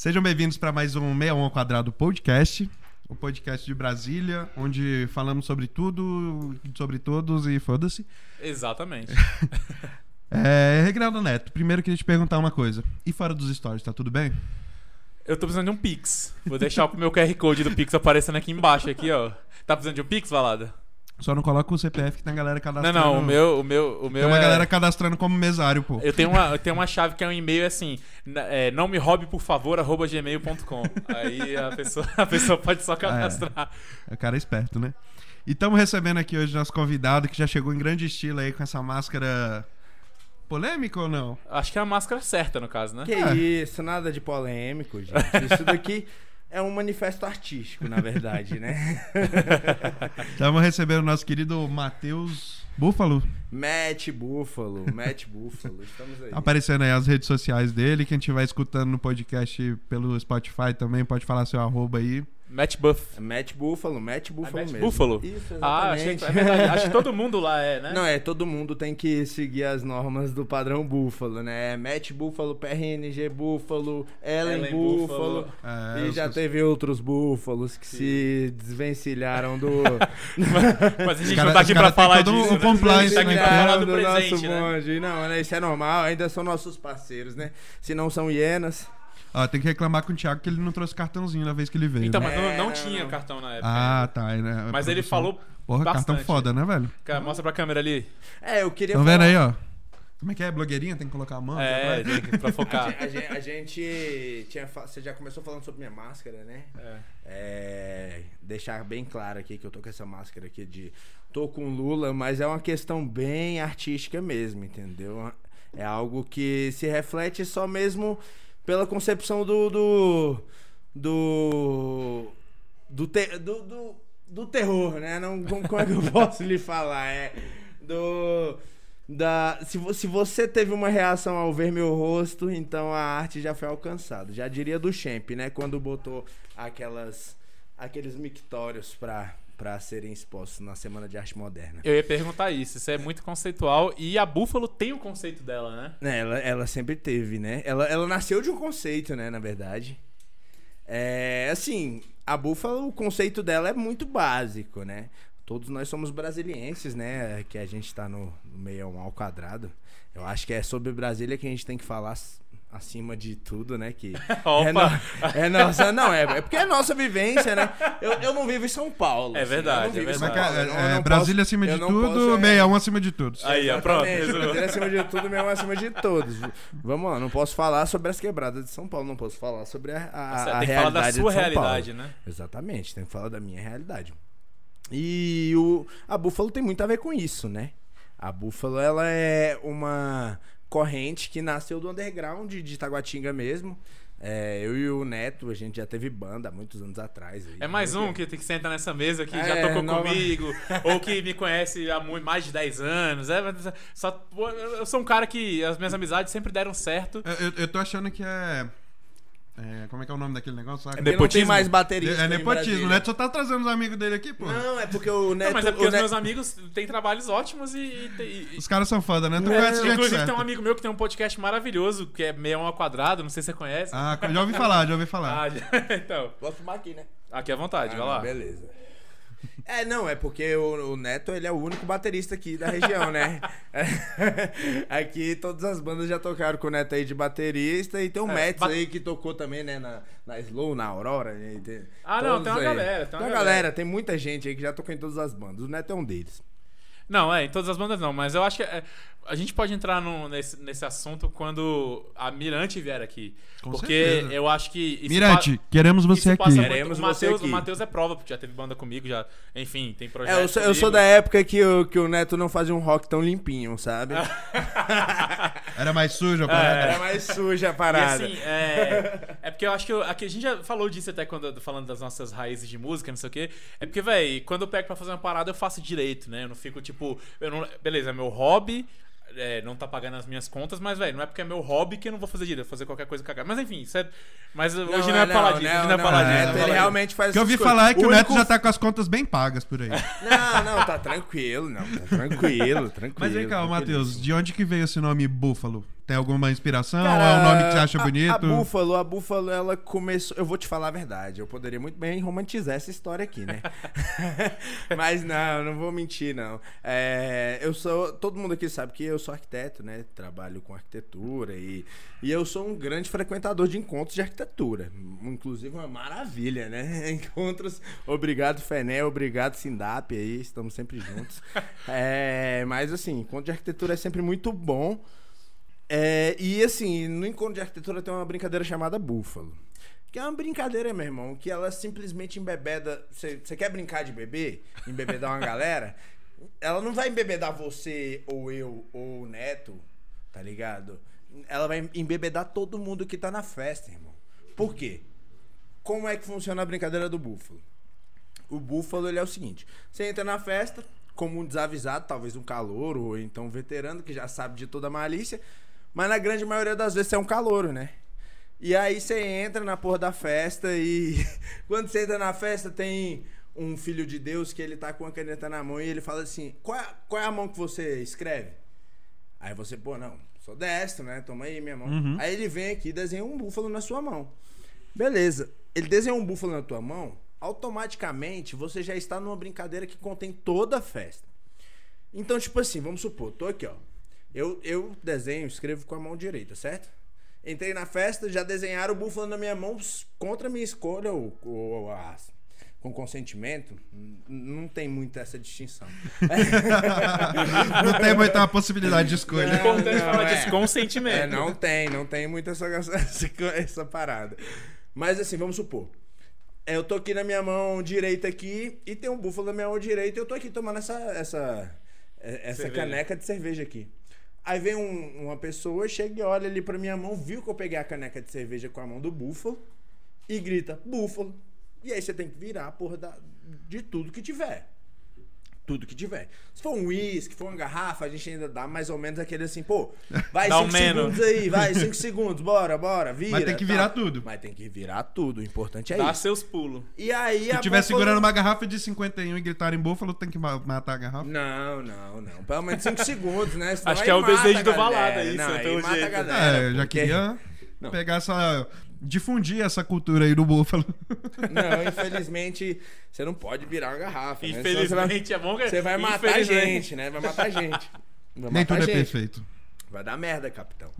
Sejam bem-vindos para mais um 61 ao Quadrado Podcast, o podcast de Brasília, onde falamos sobre tudo, sobre todos e foda-se. Exatamente. É, Reginaldo Neto, primeiro queria te perguntar uma coisa. E fora dos stories, tá tudo bem? Eu tô precisando de um Pix. Vou deixar o meu QR Code do Pix aparecendo aqui embaixo, aqui, ó. Tá precisando de um Pix, Valada? Só não coloca o CPF que tem a galera Não, cadastrando. não, o meu, o meu, o meu Tem uma é- galera cadastrando como mesário, pô. Eu tenho uma, eu tenho uma chave que é um e-mail assim, na- é, não me roube por favor, arroba gmail.com. Aí a pessoa, a pessoa pode só cadastrar. É cara esperto, né? E estamos recebendo aqui hoje nosso convidado que já chegou em grande estilo aí com essa máscara polêmica ou não? Acho que é a máscara certa, no caso, né? Que É. isso, nada de polêmico, gente. Isso daqui é um manifesto artístico, na verdade, né? Estamos recebendo o nosso querido Matheus Búfalo. Matt Buffalo, Matt Buffalo, estamos aí. Aparecendo aí as redes sociais dele. Quem estiver escutando no podcast pelo Spotify também pode falar seu arroba aí. Matt Buff. Matt Buffalo, Matt Buffalo Matt mesmo. Buffalo? Isso, Ah, achei, exatamente. é verdade. Acho que todo mundo lá é, né? Não, é, todo mundo tem que seguir as normas do padrão Buffalo, né? Matt Buffalo, PRNG Buffalo, Ellen, Ellen Buffalo. Buffalo. É, e já os- teve outros búfalos que se desvencilharam do. Mas a gente cara- não tá aqui pra falar todo disso. um né? compliance, tá aqui pra falar do do presente, nosso né? bonde. Não, né? Isso é normal, ainda são nossos parceiros, né? Se não são hienas. Ó, tem que reclamar com o Thiago que ele não trouxe cartãozinho na vez que ele veio. Então, né? mas não, não É, tinha cartão na época. Ah, tá. aí, Né? Mas ele falou Porra, cartão bastante. foda, né, velho? Cara, mostra pra câmera ali. É, eu queria vendo falar- aí, ó? Como é que é? Blogueirinha? Tem que colocar a mão? É, tem que- pra focar. A gente, a gente tinha. Você já começou falando sobre minha máscara, né? É. É, deixar bem claro aqui que eu tô com essa máscara aqui de tô com Lula, mas é uma questão bem artística mesmo, entendeu? É algo que se reflete só mesmo pela concepção do do do do, te- do, do, do terror, né? Não, como, é que eu posso lhe falar? É do da se, se você teve uma reação ao ver meu rosto, então a arte já foi alcançada. Já diria do Champ, né? Quando botou aquelas aqueles mictórios pra, pra serem expostos na Semana de Arte Moderna. Eu ia perguntar isso, isso é muito conceitual e a Buffalo tem o conceito dela, né? Né, Ela, ela sempre teve, né? Ela, ela nasceu de um conceito, né? Na verdade. É, assim, a Buffalo, o conceito dela é muito básico, né? Todos nós somos brasilienses, né? Que a gente tá no, no meio ao quadrado. Eu acho que é sobre Brasília que a gente tem que falar acima de tudo, né? Que é, no- é nossa, não, é, é porque é nossa vivência, né? Eu, eu não vivo em São Paulo. É assim, verdade, eu não vivo é é é? Eu É, Brasília posso- acima de tudo, é, 61 acima de tudo. Aí, ó, pronto. Brasília acima de tudo, mesmo acima de todos. Vamos lá, não posso falar sobre as quebradas de São Paulo, não posso falar sobre a, a, Você a tem que falar da realidade sua de São realidade, Paulo. né? Exatamente, tem que falar da minha realidade. E o, a Buffalo tem muito a ver com isso, né? A Buffalo, ela é uma corrente que nasceu do underground de Itaguatinga mesmo. É, eu e o Neto, a gente já teve banda há muitos anos atrás. aí. É mais um que tem que sentar nessa mesa que já É, tocou nova- comigo, ou que me conhece há mais de 10 anos. É, só, eu sou um cara que as minhas amizades sempre deram certo. Eu, eu- eu tô achando que é, é, Como é que é o nome daquele negócio? Porque sabe? não tem Nepotismo? mais baterista É em nepotismo, o Neto só tá trazendo os amigos dele aqui, pô. Não, é porque o Neto... Não, mas é porque os Neto- meus amigos têm trabalhos ótimos e. e- e- Os caras são foda, né? Tu Não, conhece gente Inclusive, certa. tem um amigo meu que tem um podcast maravilhoso, que é Meio ao Quadrado, não sei se você conhece. Ah, já ouvi falar, já ouvi falar. Ah, já- então. Vou fumar aqui, né? Aqui à vontade, vai Ah, lá. Beleza. É, não, é porque o, o Neto, ele é o único baterista aqui da região, né? aqui todas as bandas já tocaram com o Neto aí de baterista e tem o É, Mets ba- aí que tocou também, né, na, na Slow, na Aurora. tem- Ah, não, tem uma aí. galera, tem uma uma galera. galera, tem muita gente aí que já tocou em todas as bandas. O Neto é um deles. Não, é, em todas as bandas não, mas eu acho que é, a gente pode entrar no- nesse, nesse assunto quando a Mirante vier aqui. Com porque certeza. eu acho que. Mirante, pa- queremos você aqui. Queremos o você Matheus, o aqui. Matheus é prova, porque já teve banda comigo, já. Enfim, tem projeto. É, eu sou, eu sou da época que o, que o Neto não fazia um rock tão limpinho, sabe? Era mais sujo a É. parada. Era mais suja a E parada. assim, é, é porque eu acho que eu- aqui a gente já falou disso até quando falando das nossas raízes de música, não sei o quê. É porque, velho, quando eu pego pra fazer uma parada, eu faço direito, né? Eu não fico tipo, eu não, beleza, é meu hobby, é, não tá pagando as minhas contas, mas, velho, não é porque é meu hobby que eu não vou fazer direito, vou fazer qualquer coisa cagada. Mas enfim, isso é, mas hoje não, é falar disso, hoje não é falar não, disso. é, não é Ele realmente faz O que eu ouvi coisas. falar é que o, Neto único- já tá com as contas bem pagas por aí. Não, não, tá tranquilo, não, tá tranquilo, tranquilo. Mas vem cá. Matheus, de onde que veio esse nome Búfalo? Tem alguma inspiração? Ou é um nome que você acha a- bonito? A, Búfalo, a Búfalo, ela começou. Eu vou te falar a verdade. Eu poderia muito bem romantizar essa história aqui, né? Mas não, não vou mentir, não. É, eu sou. Todo mundo aqui sabe que eu sou arquiteto, né? Trabalho com arquitetura e, e eu sou um grande frequentador de encontros de arquitetura. Inclusive, uma maravilha, né? Encontros. Obrigado, Fené, obrigado, Sindap aí. Estamos sempre juntos. É, mas assim, encontro de arquitetura é sempre muito bom. É, e assim, no encontro de arquitetura tem uma brincadeira chamada búfalo. Que é uma brincadeira, meu irmão, que ela simplesmente embebeda. Você quer brincar de bebê? Embebedar uma galera? Ela não vai embebedar você, ou eu, ou o neto, tá ligado? Ela vai embebedar todo mundo que tá na festa, irmão. Por quê? Como é que funciona a brincadeira do búfalo? O búfalo ele é o seguinte: você entra na festa como um desavisado, talvez um calouro ou então um veterano que já sabe de toda a malícia, mas na grande maioria das vezes você é um calouro, né? E aí você entra na porra da festa e quando você entra na festa tem um filho de Deus que ele tá com a caneta na mão e ele fala assim: "Qual é, qual é a mão que você escreve?" Aí você, pô, não, sou destro, né? Toma aí minha mão. Aí ele vem aqui e desenha um búfalo na sua mão. Beleza. Ele desenhou um búfalo na tua mão, automaticamente você já está numa brincadeira que contém toda a festa. Então, tipo assim, vamos supor, tô aqui, ó. Eu, eu desenho, escrevo com a mão direita, certo? Entrei na festa, já desenharam o búfalo na minha mão contra a minha escolha ou, ou a- com consentimento. Não tem muito essa distinção. Não tem muita possibilidade de escolha. É importante Não, falar é. disso com sentimento. É, não tem, não tem muito essa, essa, essa parada. Mas assim, vamos supor. É, Eu tô aqui na minha mão direita aqui e tem um búfalo na minha mão direita e eu tô aqui tomando essa, essa, é, essa Cerveja. caneca de cerveja aqui. Aí vem um- uma pessoa, chega e olha ali pra minha mão, viu que eu peguei a caneca de cerveja com a mão do búfalo e grita, búfalo. E aí você tem que virar a porra da, de tudo que tiver. Tudo que tiver. Se for um uísque, for uma garrafa, a gente ainda dá mais ou menos aquele assim, pô, vai Dá um 5 menos. segundos aí, vai, 5 segundos, bora, bora, vira. Mas tem que virar tudo. Mas tem que virar tudo, o importante é Dá isso. seus pulos. E aí Se a tiver búfalo- segurando uma garrafa de 51 e gritar em búfalo, tem que ma- matar a garrafa. Não, não, não. Pelo menos 5 segundos, né? Senão Acho que é o desejo a do. Valada, isso, não, é aí mata a jeito. galera. É, eu já porque- queria Não. pegar essa. Difundir essa cultura aí do búfalo. Não, infelizmente, você não pode virar uma garrafa. né? Você vai- Infelizmente, é bom que. Você vai matar a Infelizmente. gente, né? Vai matar a gente. Vai Nem matar tudo é gente. perfeito. Vai dar merda, capitão.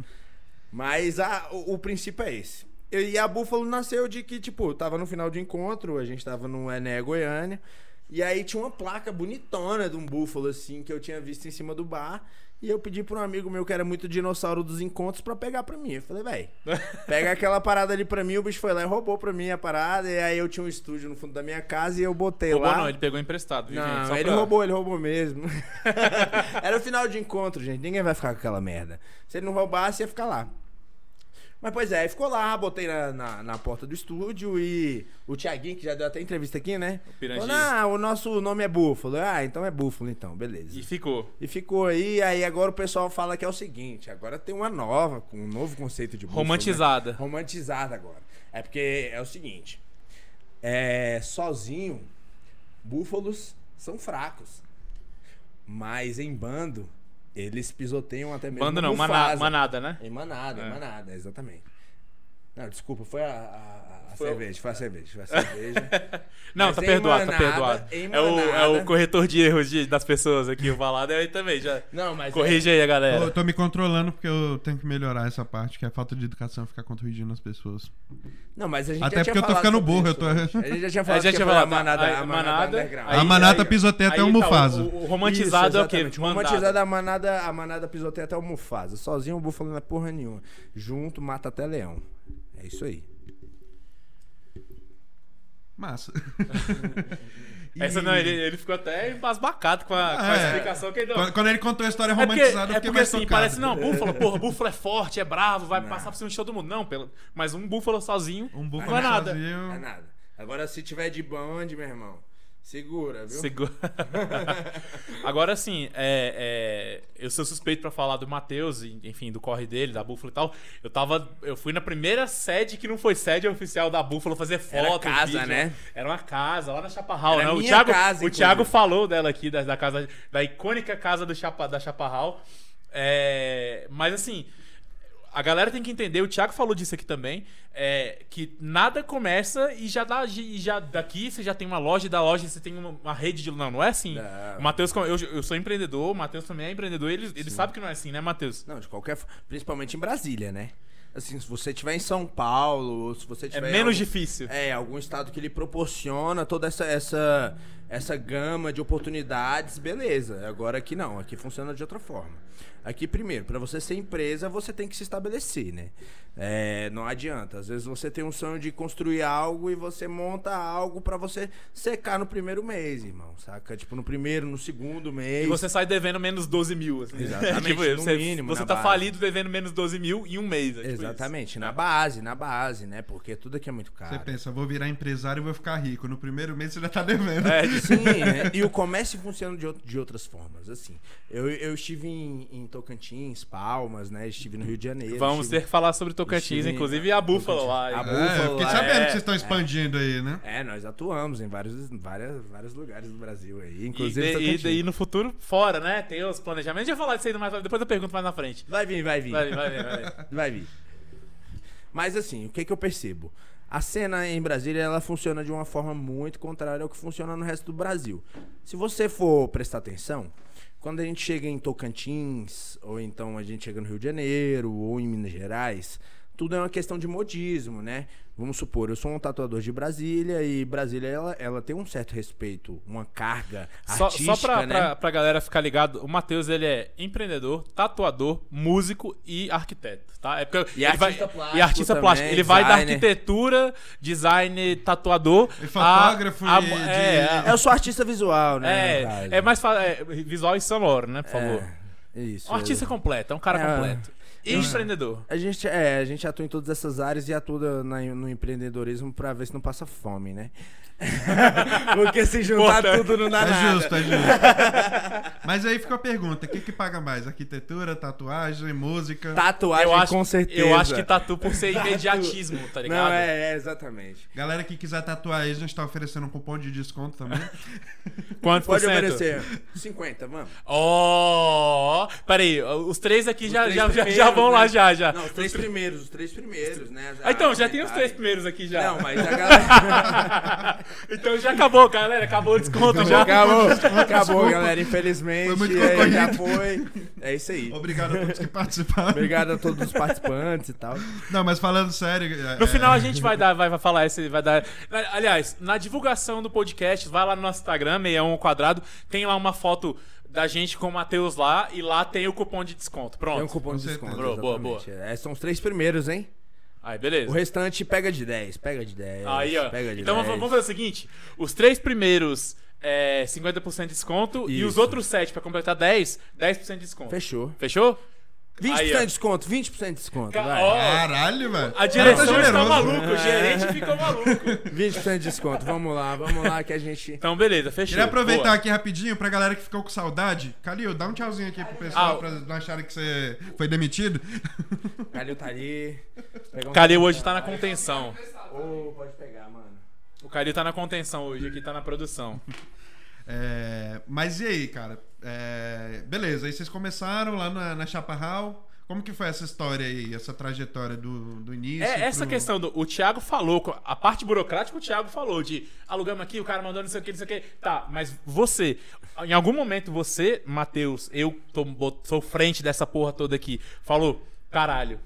Mas a- o, o princípio é esse. Eu- E a Búfalo nasceu de que, tipo, tava no final de encontro, a gente tava no Ené Goiânia, e aí tinha uma placa bonitona de um búfalo, assim, que eu tinha visto em cima do bar, e eu pedi pra um amigo meu que era muito dinossauro dos encontros pra pegar pra mim. Eu falei, véi, pega aquela parada ali pra mim, o bicho foi lá e roubou pra mim a parada, e aí eu tinha um estúdio no fundo da minha casa e eu botei Roubou lá. não, ele pegou emprestado, viu, gente? Não, Só ele pra- roubou, ele roubou mesmo. Era o final de encontro, gente. Ninguém vai ficar com aquela merda. Se ele não roubasse, ia ficar lá. Mas pois é, ficou lá, botei na, na, na porta do estúdio e o Thiaguinho, que já deu até entrevista aqui, né? Piranguinho. Falou, ah, o nosso nome é Búfalo. Ah, então é Búfalo então, beleza. E ficou. E ficou aí, aí agora o pessoal fala que é o seguinte, agora tem uma nova, com um novo conceito de búfalo. né? Romantizada. Romantizada agora. É porque é o seguinte, é, sozinho, búfalos são fracos. Mas em bando, eles pisoteiam até mesmo Banda não, Mufasa. manada, né? Em manada, É. em manada, exatamente. Não, desculpa, foi a, a- a Foi o- cerveja, foi a cerveja, foi a cerveja. Não, Mas tá perdoado, tá manada, perdoado. em É o, é manada. o corretor de erros de- das pessoas aqui, o Valado aí também. Já... Não, mas é- Corrige aí a Eu galera. tô me controlando porque eu tenho que melhorar essa parte, que é a falta de educação ficar corrigindo as pessoas. Não, mas a gente Até já tinha porque eu tô ficando burro, isso eu tô-. A gente já tinha É, falado já tinha a manada, aí, a manada, underground. A manada pisoteia até o tá, Mufasa. O, o romantizado é o quê? Mandado. Romantizado a manada, a manada pisoteia até o Mufasa. Sozinho o búfalo não é porra nenhuma. Junto mata até leão. É isso aí. Massa. Essa E- não, ele, ele ficou até embasbacado com a, com a É. explicação que ele deu. Quando, quando ele contou a história É porque, romantizada, eu é porque mais assim, tocado. parece, não, búfalo, porra, búfalo é forte, é bravo, vai Não. passar por cima de todo mundo. Não, pelo, mas um búfalo sozinho Um búfalo não é nada. sozinho. Não é nada. Agora, se tiver de band, meu irmão, segura, viu? Segura. Agora sim, é, é, eu sou suspeito pra falar do Matheus, enfim, do corre dele, da Búfalo e tal. Eu tava. Eu fui na primeira sede que não foi sede oficial da Búfalo fazer foto. Era casa, vídeo. né? Era uma casa lá na Chaparral, Era né? O Thiago, casa, o. Thiago falou dela aqui, da, da casa, da icônica casa do Chapa, da Chaparral. É, mas assim. A galera tem que entender, o Thiago falou disso aqui também, é, que nada começa e já dá. Já daqui você já tem uma loja, e da loja você tem uma, uma rede de. Não, não é assim. Não. O Matheus, eu, eu sou empreendedor, o Matheus também é empreendedor, ele, ele sabe que não é assim, né, Matheus? Não, de qualquer forma. Principalmente em Brasília, né? Assim, se você estiver em São Paulo, se você É tiver. em menos algum- difícil. É, algum estado que lhe proporciona toda essa, essa, essa gama de oportunidades, beleza. Agora aqui não, aqui funciona de outra forma. Aqui, primeiro, para você ser empresa, você tem que se estabelecer, né? É, não adianta. Às vezes você tem um sonho de construir algo e você monta algo para você secar no primeiro mês, irmão. Saca? Tipo, no primeiro, no segundo mês. E você sai devendo menos 12 mil. Assim. Exatamente, Tipo, no você, mínimo, você tá base. falido devendo menos 12 mil em um mês. é tipo isso. Exatamente, na base, na base, né? Porque tudo aqui é muito caro. Você pensa, vou virar empresário e vou ficar rico. No primeiro mês você já tá devendo. É, de- Sim, né? e o comércio funciona de, de outras formas. Assim, eu, eu estive em, em Tocantins, Palmas, né? Estive no Rio de Janeiro. Vamos estive- ter que falar sobre Tocantins, estive inclusive a Búfalo lá. A É, Búfalo eu fiquei lá, sabendo é, que vocês estão expandindo aí, né? É, nós atuamos em vários, várias, vários lugares do Brasil aí, E, inclusive e, Tocantins. e no futuro, fora, né? Tem os planejamentos. A gente vai falar disso aí mais depois eu pergunto mais na frente. Vai vir, vai vir. Vai, vir, vai, vir, vai. vir. Vai vir. Mas assim, o que que eu percebo? A cena em Brasília, ela funciona de uma forma muito contrária ao que funciona no resto do Brasil. Se você for prestar atenção, quando a gente chega em Tocantins, ou então a gente chega no Rio de Janeiro, ou em Minas Gerais, tudo é uma questão de modismo, né? Vamos supor, eu sou um tatuador de Brasília e Brasília, ela, ela tem um certo respeito, uma carga Só, artística, só pra, né? pra, pra galera ficar ligado, o Matheus ele é empreendedor, tatuador, músico e arquiteto, tá? É porque E ele vai- artista plástico e artista também, plástico. Ele vai da arquitetura, design, tatuador. E fotógrafo a- a- e de- é, Eu sou artista visual, né? é, é mais é, visual e sonoro, né? Por favor. É, isso. Um artista completo, é um cara É. completo. E empreendedor. A gente, é, a gente atua em todas essas áreas e atua na- no empreendedorismo pra ver se não passa fome, né? Porque se juntar Importante. tudo não dá É nada. justo, é justo. Mas aí fica a pergunta: o que, que paga mais? Arquitetura, tatuagem, música? Tatuagem, eu acho, com certeza. Eu acho que tatu por ser imediatismo, tá ligado? Não, é, é, exatamente. Galera que quiser tatuar aí, a gente tá oferecendo um cupom de desconto também. Quanto Pode por cento? oferecer 50, vamos. Ó, peraí, os três aqui Os já, três já, já, já vão lá né? já, já. Não, os três primeiros, os três primeiros, né? Ah, então, já tem os três primeiros aqui já. Não, mas a galera... então já acabou, galera, acabou o desconto já. Acabou, acabou, galera, infelizmente. Foi muito é, já foi. É isso aí. Obrigado a todos que participaram. Obrigado a todos os participantes e tal. Não, mas falando sério. é- No final a gente vai dar, vai, vai falar esse, vai dar. Aliás, na divulgação do podcast, vai lá no nosso Instagram, 61 ao quadrado, tem lá uma foto da gente com o Matheus lá e lá tem o cupom de desconto. Pronto. Tem um cupom Com de certeza. desconto. Boa, boa, exatamente. É, são os três primeiros, hein? Aí, O beleza. restante pega de 10, pega de 10. Aí, ó. Pega de Então 10. vamos vamos fazer o seguinte: os três primeiros. É 50% de desconto e os Isso. outros 7 pra completar 10, 10% de desconto. Fechou. Fechou? 20% Aí, ó. de desconto, 20% de desconto, Ca- vai. Caralho, velho. A direção Cara, tá está generoso. maluca, o gerente ficou maluco. 20% de desconto, vamos lá, vamos lá que a gente... Então, beleza, fechou. Queria aproveitar Boa. aqui rapidinho pra galera que ficou com saudade. Calil, dá um tchauzinho aqui pro pessoal Ah, pra não acharem que você foi demitido. Calil tá ali. Um- Calil hoje tá na contenção. Ô, pode pegar, mano. O Calil tá na contenção hoje, aqui tá na produção. É, mas e aí, cara? É, beleza, aí vocês começaram lá na, na Chaparral. Como que foi essa história aí, essa trajetória do, do início? É, essa pro- questão do. O Thiago falou, a parte burocrática o Thiago falou, de alugamos aqui, o cara mandou não sei o que, não sei o que. Tá, mas você, em algum momento você, Matheus, eu tô, sou frente dessa porra toda aqui, falou, caralho,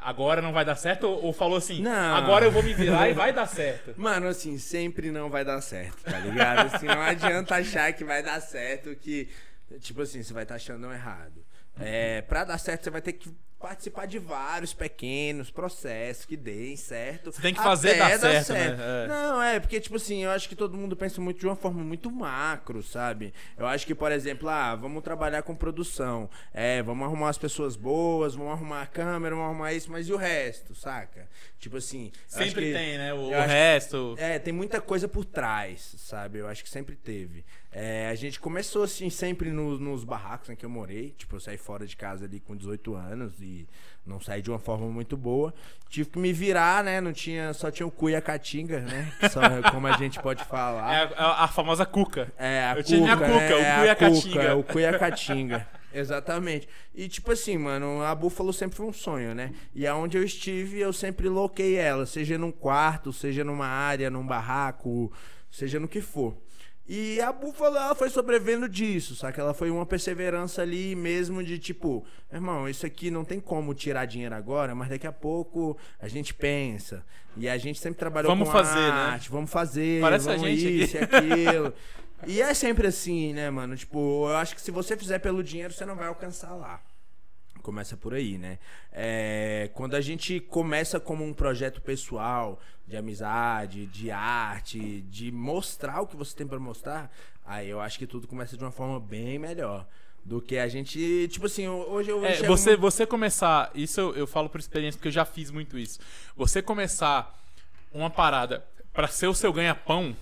agora não vai dar certo? Ou, ou falou assim, Não. agora eu vou me virar e vai dar certo? Mano, assim, sempre não vai dar certo, tá ligado? Assim, não adianta achar que vai dar certo, que, tipo assim, você vai estar achando errado. É, pra dar certo, você vai ter que participar de vários pequenos processos que deem certo. Você tem que fazer até dar certo, né? É. Não, é, porque, tipo assim, eu acho que todo mundo pensa muito de uma forma muito macro, sabe? Eu acho que, por exemplo, ah, vamos trabalhar com produção. É, vamos arrumar as pessoas boas, vamos arrumar a câmera, vamos arrumar isso, mas e o resto, saca? Tipo assim. Sempre que- tem, né? O, o resto. é, tem muita coisa por trás, sabe? Eu acho que sempre teve. É, a gente começou, assim, sempre no- nos barracos em que eu morei. Tipo, eu saí fora de casa ali com 18 anos e não saí de uma forma muito boa. Tive que me virar, né? Não tinha, só tinha o cu e a caatinga, né? Só, como a gente pode É falar. a, a- a famosa cuca. É, a Eu tinha minha cuca, né? o É cu e a cuca, caatinga. O cu e a caatinga. Exatamente. E tipo assim, mano, a Buffalo sempre foi um sonho, né? E aonde eu estive, eu sempre loquei ela, seja num quarto, seja numa área, num barraco, seja no que for. E a Buffalo, ela foi sobrevivendo disso, sabe? Ela foi uma perseverança ali mesmo de tipo, irmão, isso aqui não tem como tirar dinheiro agora, mas daqui a pouco a gente pensa. E a gente sempre trabalhou Vamos com fazer, né? arte, vamos fazer, Parece a vamos gente isso e aquilo. E é sempre assim, né, mano? Tipo, eu acho que se você fizer pelo dinheiro, você não vai alcançar lá. Começa por aí, né? É, quando a gente começa como um projeto pessoal, de amizade, de arte, de mostrar o que você tem pra mostrar, aí eu acho que tudo começa de uma forma bem melhor. Do que a gente. Tipo assim, hoje eu. É, você, muito- você começar, isso eu, eu falo por experiência, porque eu já fiz muito isso. Você começar uma parada pra ser o seu ganha-pão,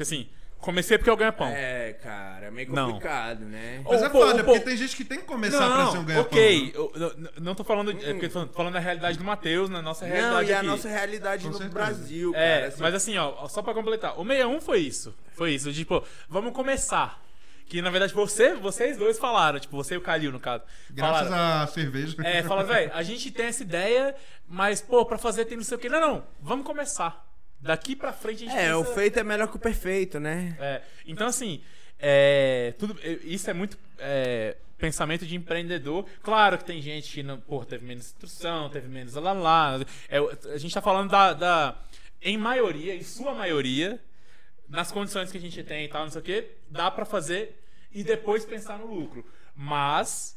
assim, comecei porque eu ganha-pão. É, cara, é meio Não. complicado, né? Mas é pô, foda, porque pô, tem gente que tem que começar pra ser um ganha-pão. ok. né? eu- eu- não tô falando. É porque tô falando, tô falando da realidade do Matheus, na nossa Não, realidade e a aqui. nossa realidade Com no certeza. Brasil, É, cara. assim, mas assim, ó, só pra completar. O 61 foi isso. Foi isso. Tipo, vamos começar. Que na verdade você, vocês dois falaram, tipo, você e o Calil, no caso. Graças falaram, à cerveja. É, fala, velho, a gente tem essa ideia, mas, pô, pra fazer tem não sei o quê. Não, não, vamos começar. Daqui pra frente a gente É, o precisa- feito é melhor que o perfeito, né? É, então, assim, é, tudo, é, isso é muito é, pensamento de empreendedor. Claro que tem gente que não, pô, teve menos instrução, teve menos lá lá. É, a gente tá falando da, da. Em maioria, em sua maioria, nas condições que a gente tem e tal, não sei o quê, dá pra fazer e depois pensar no lucro. Mas.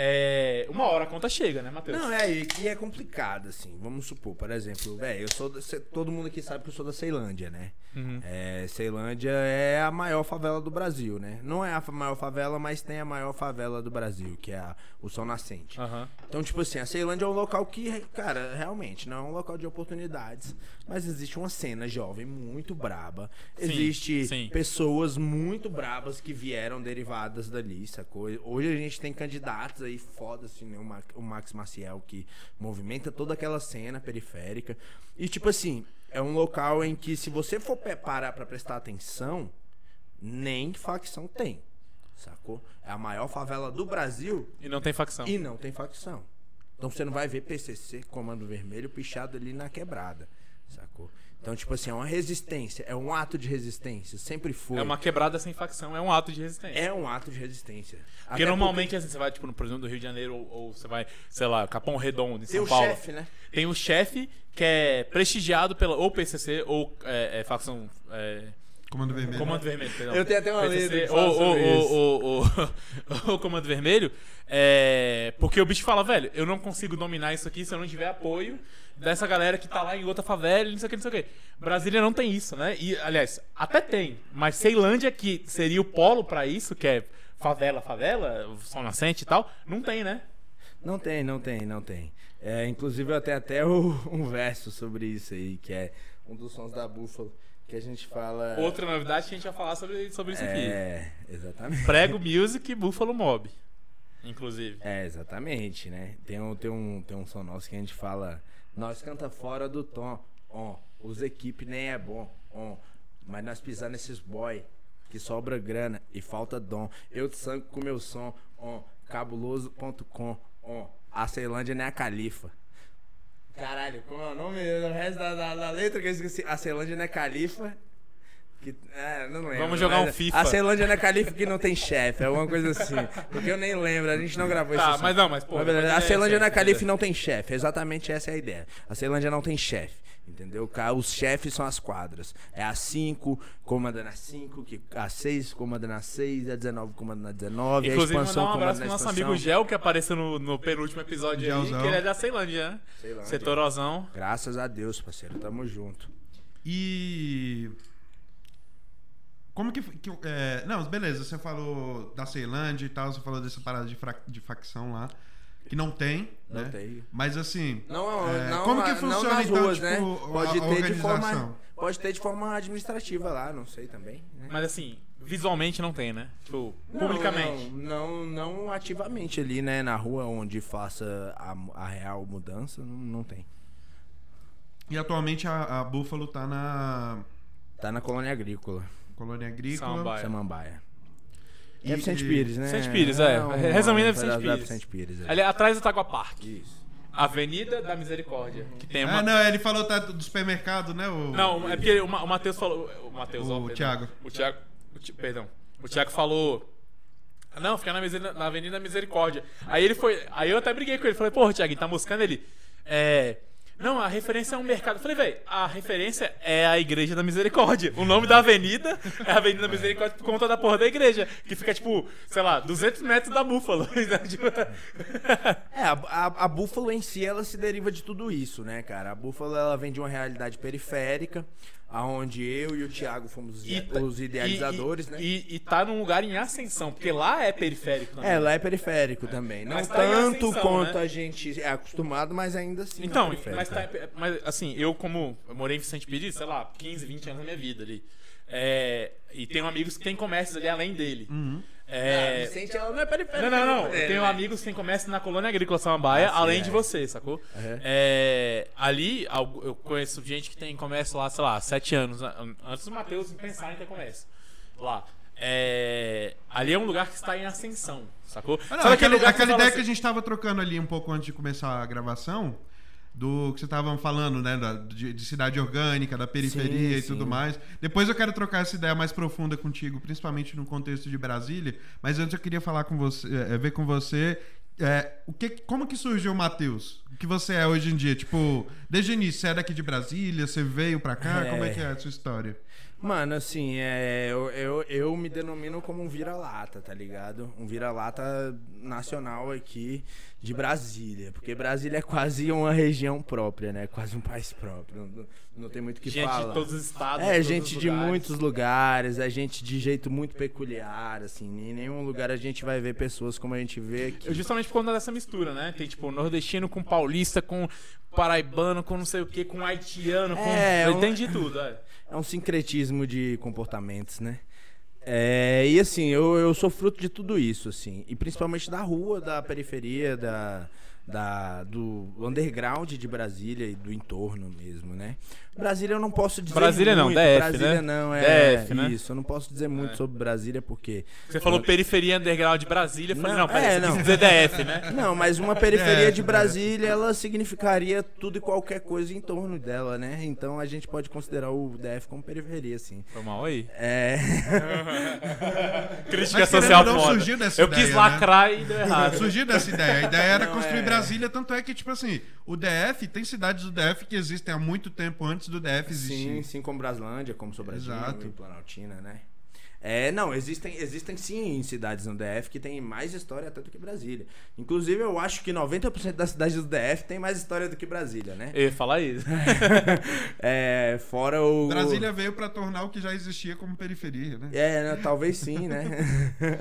É, uma hora a conta chega, né, Matheus? Não, é, e que é complicado, assim. Vamos supor, por exemplo, velho, eu sou. da- todo mundo aqui sabe que eu sou da Ceilândia, né? Uhum. É, Ceilândia é a maior favela do Brasil, né? Não é a maior favela, mas tem a maior favela do Brasil, que é a- o Sol Nascente. Aham. Então, tipo assim, a Ceilândia é um local que, cara, realmente não é um local de oportunidades, mas existe uma cena jovem muito braba. Sim, existe sim. pessoas muito brabas que vieram derivadas dali, sacou? Hoje a gente tem candidatos aí foda, assim, né? O, Ma- o Max Maciel que movimenta toda aquela cena periférica. E, tipo assim, é um local em que se você for parar pra prestar atenção, nem facção tem. Sacou? É a maior favela do Brasil E não tem facção. e não tem facção. Então você não vai ver PCC, Comando Vermelho, pichado ali na quebrada. Sacou? Então, tipo assim, é uma resistência, é um ato de resistência, sempre foi. É uma quebrada sem facção, é um ato de resistência. É um ato de resistência. Porque Até normalmente, assim, você vai, tipo, no, por exemplo, do Rio de Janeiro, ou, ou você vai, sei lá, Capão Redondo, em tem São o Paulo. chefe, né? Tem o chefe que é prestigiado pela ou PCC ou é, é, facção. É, Comando Vermelho. Comando Vermelho, perdão. Eu tenho até uma letra isso. ou, ou- ou Comando Vermelho. É, porque o bicho fala, velho, eu não consigo dominar isso aqui se eu não tiver apoio dessa galera que tá lá em outra favela e não sei o que, não sei o que. Brasília não tem isso, né? E, aliás, até tem, mas Ceilândia, que seria o polo pra isso, que é favela, favela, sol nascente e tal, não tem, né? Não tem, não tem, não tem. É, inclusive eu tenho até o- um verso sobre isso aí, que é um dos sons da Búfalo, que a gente fala. Outra novidade que a gente vai falar sobre, sobre isso aqui. É, exatamente. Prego Music e Buffalo Mob. Inclusive. É, exatamente, né? Tem um, tem, um, tem um som nosso que a gente fala. Nós canta fora do tom, ó. Os equipe nem é bom, ó. Mas nós pisar nesses boy que sobra grana e falta dom. Eu de sangue com meu som, ó. Cabuloso.com, ó. A Ceilândia nem é a Califa. Caralho, como é o nome? O resto da, da, da letra que eu esqueci. A Ceilândia não é Califa. Que, é, não lembro. Vamos jogar um FIFA. A Ceilândia não é Califa que não tem chefe, é alguma coisa assim. Porque eu nem lembro, a gente não gravou Tá, isso. mas não, mas, pô, Mas A é Ceilândia não é Califa e não tem chefe, exatamente essa é a ideia. A Ceilândia não tem chefe. Entendeu? Os chefes são as quadras. É a 5, comanda na 5, que a 6 comanda na 6, a 19 comanda na 19, Inclusive, a mandar expansão um comanda abraço pro nosso expansão. amigo Gel, que apareceu no, no penúltimo episódio aí, que ele é da Ceilândia, né? Ceilândia. Setorozão. Graças a Deus, parceiro, tamo junto. E. Como que. que é, Não, beleza, você falou da Ceilândia e tal, você falou dessa parada de, fra- de facção lá. Que não tem. Não né? tem. Mas assim. Não, é, não, como que não funciona nas então, ruas, tipo, né? a- Pode a ter de forma, pode ter de forma administrativa lá, não sei também. né? Mas assim, visualmente não tem, né? Tipo, Não, publicamente. Não, não, não ativamente ali, né? Na rua onde faça a, a real mudança, não, não tem. E atualmente a, a Búfalo tá na Tá na colônia agrícola, colônia agrícola. Samambaia. Samambaia. É Vicente Pires, né? Vicente Pires, é. um- Resumindo, é um Vicente pedaço da Pires. Vicente Pires, é. Ali atrás do Tagua Park. Isso. Avenida da Misericórdia. Que tem uma. Ah, não, ele falou tá, do supermercado, né? O... Não, é porque o Ma- o Matheus falou. O Matheus, O ó, perdão. Thiago. O Thiago. o Ti- perdão. O Thiago falou. Não, fica na, na Avenida Misericórdia. Aí ele foi. Aí eu até briguei com ele. Falei, porra, Thiago, tá moscando ele. É. Não, a referência é um mercado. Eu falei, velho, a referência é a Igreja da Misericórdia. O nome da avenida é a Avenida da Misericórdia por conta da porra da igreja. Que fica, tipo, sei lá, 200 metros da búfalo. Tipo, É, a, a, a búfalo em si, ela se deriva de tudo isso, né, cara? A búfalo, ela vem de uma realidade periférica, aonde eu e o Thiago fomos E os, tá- os idealizadores, e, né? E, e tá num lugar em ascensão, porque lá é periférico também. É, lá é periférico também. Não tá tanto ascensão, quanto né? a gente é acostumado, mas ainda assim. Então, é periférico. mas, tá, mas assim, eu como eu morei em Vicente Pires, sei lá, 15, 20 anos da minha vida ali. É, e tenho amigos que têm comércios ali além dele. É, Vicente, ela não é periférica. não, não, não. É, Eu tenho né? amigos que comércio na colônia agrícola Samambaia, Ah, sim, além é. de você, sacou? Uhum. É, ali, eu conheço gente que tem comércio lá, sei lá, 7 anos, an- antes do Matheus pensar em ter comércio. Lá. É, ali é um lugar que está em ascensão, sacou? Ah, não, Sabe aquele- lugar que aquela ideia assim- que a gente tava trocando ali um pouco antes de começar a gravação, do que você tava falando, né? da- de, de cidade orgânica, da periferia Sim, e tudo sim. mais. Depois eu quero trocar essa ideia mais profunda contigo, principalmente no contexto de Brasília. Mas antes eu queria falar com você, é, ver com você. é, o que, como que surgiu o Matheus? O que você é hoje em dia? Tipo, desde o início, você é daqui de Brasília, você veio pra cá? É. Como é que é a sua história? Mano, assim, é, eu, eu, eu me denomino como um vira-lata, tá ligado? Um vira-lata nacional aqui de Brasília. Porque Brasília é quase uma região própria, né? Quase um país próprio. Não, não tem muito o que gente falar. de todos os estados. É, gente de lugares. muitos lugares, é gente de jeito muito peculiar, assim. Em nenhum lugar a gente vai ver pessoas como a gente vê aqui. Eu justamente por conta dessa mistura, né? Tem tipo nordestino com paulista, com paraibano, com não sei o que, com haitiano, com. É, Eu um- entendi tudo, é. É um sincretismo de comportamentos, né? É, e assim, eu, eu sou fruto de tudo isso, assim. E principalmente da rua, da periferia, da, da, do underground de Brasília e do entorno mesmo, né? Brasília eu não posso dizer Brasília não, muito. DF, Brasília né? não, é DF, né? isso. Eu não posso dizer muito É. sobre Brasília porque... Você falou periferia underground de Brasília, eu falei, Não, não, pera, é, não. dizer DF, né? Não, mas uma periferia É, de é. Brasília, ela significaria tudo e qualquer coisa em torno dela, né? Então a gente pode considerar o DF como periferia, assim. Foi mal aí. É... Crítica Mas, social não, foda. surgiu dessa Eu ideia, quis né? lacrar e deu errado. Surgiu dessa ideia. A ideia era Não, construir é. Brasília, tanto é que, tipo assim, o DF, tem cidades do DF que existem há muito tempo antes do DF existir. Sim, sim, como Braslândia, como Sobradinho Exato. e Planaltina, né? É, não, existem, existem sim cidades no DF que tem mais história até do que Brasília. Inclusive, eu acho que 90% das cidades do DF tem mais história do que Brasília, né? Eu ia falar isso. É, fora o. Brasília veio pra tornar o que já existia como periferia, né? É, né, talvez sim, né?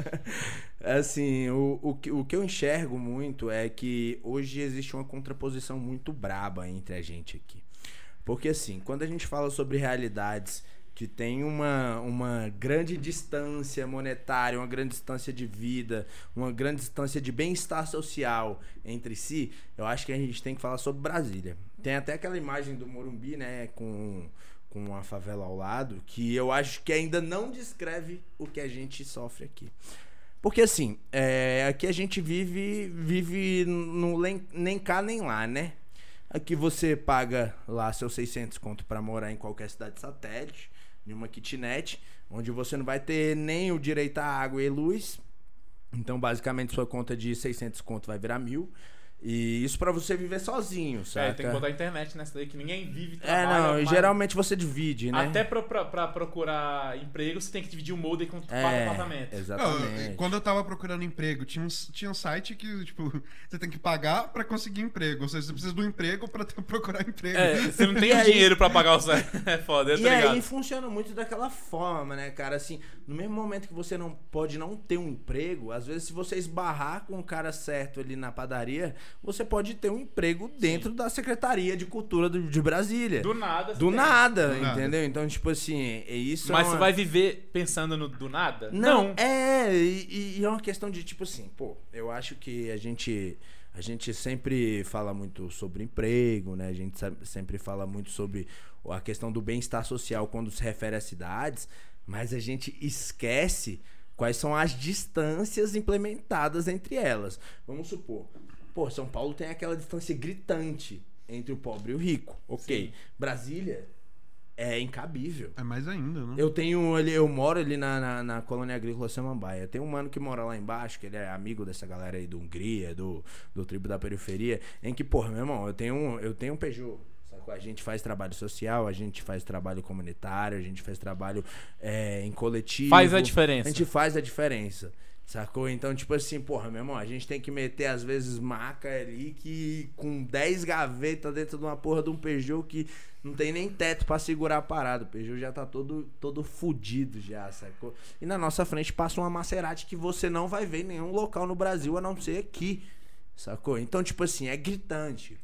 assim, o, o, que- o que eu enxergo muito é que hoje existe uma contraposição muito braba entre a gente aqui. Porque, assim, quando a gente fala sobre realidades que tem uma, uma grande distância monetária, uma grande distância de vida, uma grande distância de bem-estar social entre si, eu acho que a gente tem que falar sobre Brasília. Tem até aquela imagem do Morumbi, né, com, com uma favela ao lado, que eu acho que ainda não descreve o que a gente sofre aqui. Porque assim, é, aqui a gente vive, vive no nem cá nem lá, né? Aqui você paga lá seus 600 conto pra morar em qualquer cidade satélite, em uma kitnet, onde você não vai ter nem o direito à água e luz. Então, basicamente, sua conta de 600 conto vai virar mil. E isso pra você viver sozinho, É, sabe? tem que botar internet nessa daí, que ninguém vive É, trabalha, não, e mas- geralmente você divide, né? Até pra, pra, pra procurar emprego, você tem que dividir o molde com quatro é, apartamentos. Não, exatamente. quando eu tava procurando emprego, tinha um, tinha um site que, tipo, você tem que pagar pra conseguir emprego. Ou seja, você precisa do emprego pra ter- procurar emprego. É, você não tem aí- dinheiro pra pagar o salário. É foda, eu tô E ligado. aí funciona muito daquela forma, né, cara? Assim, no mesmo momento que você não pode não ter um emprego, às vezes se você esbarrar com o cara certo ali na padaria, você pode ter um emprego dentro da Secretaria de Cultura do- de Brasília. Do nada. você Do nada, Do nada. entendeu? Então, tipo assim, é isso Mas é você uma... vai viver pensando no do nada? Não, é, e, e é uma questão de tipo assim, pô, eu acho que a gente a gente sempre fala muito sobre emprego, né? A gente sempre fala muito sobre a questão do bem-estar social quando se refere às cidades, mas a gente esquece Quais são as distâncias implementadas entre elas? Vamos supor, pô, São Paulo tem aquela distância gritante entre o pobre e o rico. Ok. Brasília é incabível. É mais ainda, né? Eu tenho ali, eu moro ali na, na, na colônia agrícola Samambaia. Tem um mano que mora lá embaixo, que ele é amigo dessa galera aí do Hungria, do, do tribo da periferia, em que, porra, meu irmão, eu tenho um, eu tenho um Peugeot. sacou? A gente faz trabalho social, a gente faz trabalho comunitário, a gente faz trabalho é, em coletivo. Faz a diferença. A gente faz a diferença. Sacou? Então, tipo assim, porra, meu irmão, a gente tem que meter, às vezes, maca ali que com 10 gavetas dentro de uma porra de um Peugeot que não tem nem teto pra segurar a parada. O Peugeot já tá todo, todo fudido já, sacou? E na nossa frente passa uma Maserati que você não vai ver em nenhum local no Brasil a não ser aqui, sacou? Então, tipo assim, é gritante.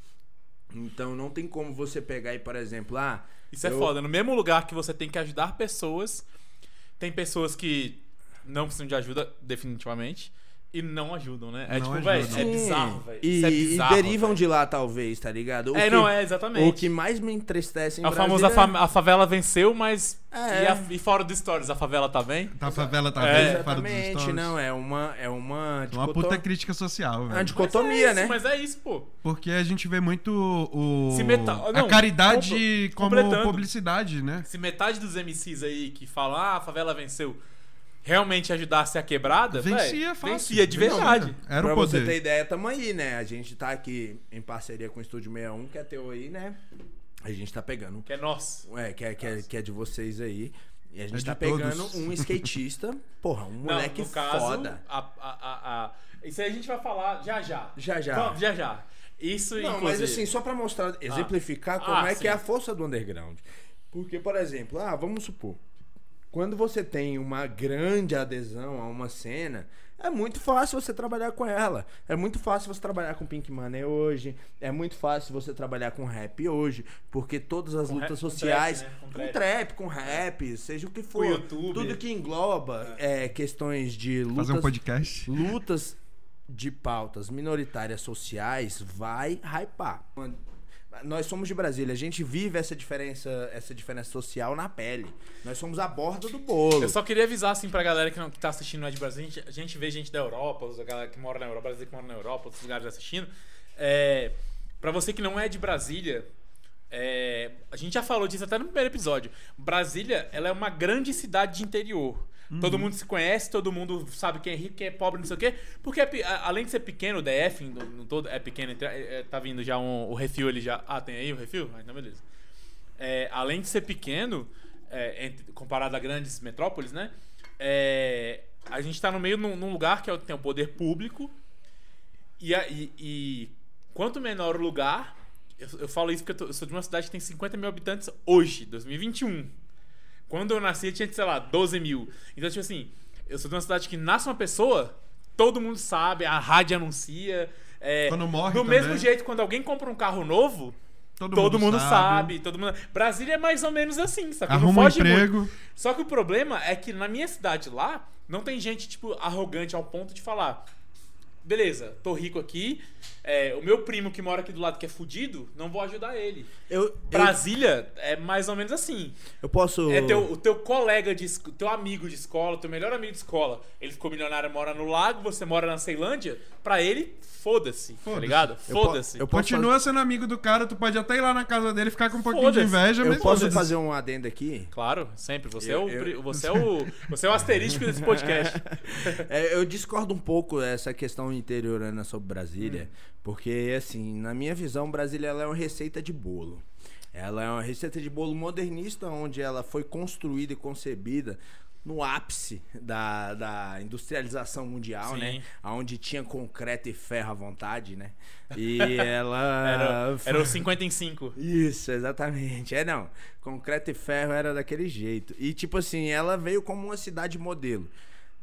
Então, não tem como você pegar aí, por exemplo, ah... Isso é eu- foda. No mesmo lugar que você tem que ajudar pessoas, tem pessoas que não precisam de ajuda, definitivamente, e não ajudam, né? É Não tipo, velho, é bizarro, velho. E, Isso é e bizarro. derivam velho. de lá, talvez, tá ligado? O É, que- não, é, exatamente. O que mais me entristece em A Brasília famosa fa- a favela venceu, mas. É. E, a- e fora do Stories, a favela tá bem? Tá a favela tá É, bem, para dos Exatamente, stories. não, é uma, é uma, Uma dicoto- puta crítica social, uma velho. dicotomia, mas é isso, né? Mas é isso, pô. Porque a gente vê muito o. Se meta- não, a caridade como publicidade, né? Se metade dos MCs aí que falam, ah, a favela venceu, realmente ajudasse a quebrada, Vencia véi, fácil. vencia de Vencia. verdade. Era pra o você poder. ter ideia, tamo aí, né? A gente tá aqui em parceria com o Estúdio 61, que é teu aí, né? A gente tá pegando. Que é nosso. É, que é, que é, que é de vocês aí. E a gente É tá pegando todos. um skatista, porra, um moleque no caso, foda. A, a, a, a- Isso aí a gente vai falar já já. Já, já. Vamos, já já. Isso, Não, inclusive... mas assim, só pra mostrar, exemplificar como Ah, é que é sim. a força do underground. Porque, por exemplo, ah, vamos supor, quando você tem uma grande adesão a uma cena, é muito fácil você trabalhar com ela. É muito fácil você trabalhar com Pink Money hoje. É muito fácil você trabalhar com rap hoje. Porque todas as Com lutas rap- com sociais. trap, né? Com Com trap. trap, com rap, seja o que for. YouTube. Tudo que engloba é, questões de lutas Fazer um podcast. lutas de pautas minoritárias sociais vai hypar. Nós somos de Brasília, a gente vive essa diferença, essa diferença social na pele. Nós somos a borda do bolo. Eu só queria avisar, assim, pra galera que, não, que tá assistindo não é de Brasil. A gente, a gente vê gente da Europa, a galera que mora na Europa, brasileiro que mora na Europa, outros lugares assistindo. É, pra você que não é de Brasília, é, a gente já falou disso até no primeiro episódio. Brasília, ela é uma grande cidade de interior. Todo mundo se conhece, todo mundo sabe quem é rico, quem é pobre, não sei o quê. Porque é a- além de ser pequeno, o DF, no, no todo, é pequeno. é- é- tá vindo já um, o refil ali já. Ah, tem aí o refil? Ah, então beleza. É, além de ser pequeno, é, entre- comparado a grandes metrópoles, né? É, a gente tá no meio num, num lugar que tem o poder público. E, e- e quanto menor o lugar, eu, eu falo isso porque eu, tô- eu sou de uma cidade que tem 50 mil habitantes hoje, 2021. Quando eu nasci, tinha, sei lá, 12 mil. Então, tipo assim, eu sou de uma cidade que nasce uma pessoa, todo mundo sabe, a rádio anuncia. é, Quando morre Do também. mesmo jeito, quando alguém compra um carro novo, Todo, todo, mundo, sabe. todo mundo... Brasília é mais ou menos assim, sabe? Arruma um emprego. Só que o problema é que na minha cidade lá, não tem gente, tipo, arrogante ao ponto de falar. Beleza, tô rico aqui. é, o meu primo que mora aqui do lado que é fudido, não vou ajudar ele. Eu, eu, Brasília é mais ou menos assim. eu posso. É teu, o teu colega de teu amigo de escola, teu melhor amigo de escola. Ele ficou milionário, mora no lago, você mora na Ceilândia. Pra ele, foda-se, tá Foda-se. ligado? Eu po- Foda-se. eu Continua sendo amigo do cara, tu pode até ir lá na casa dele e ficar com um pouquinho de Foda-se. inveja, Eu posso foda-se. fazer um adendo aqui? Claro, sempre. Você, Eu- é, o, eu- você, é, o, você é o asterístico desse podcast. É, eu discordo um pouco dessa questão interiorana sobre Brasília, Hum. porque, assim, na minha visão, Brasília é uma receita de bolo. Ela é uma receita de bolo modernista, onde ela foi construída e concebida no ápice da, da industrialização mundial, Sim. né? Onde tinha concreto e ferro à vontade, né? E ela... Era, era o 50 em 5. Isso, exatamente. É, não. Concreto e ferro era daquele jeito. E, tipo assim, ela veio como uma cidade modelo.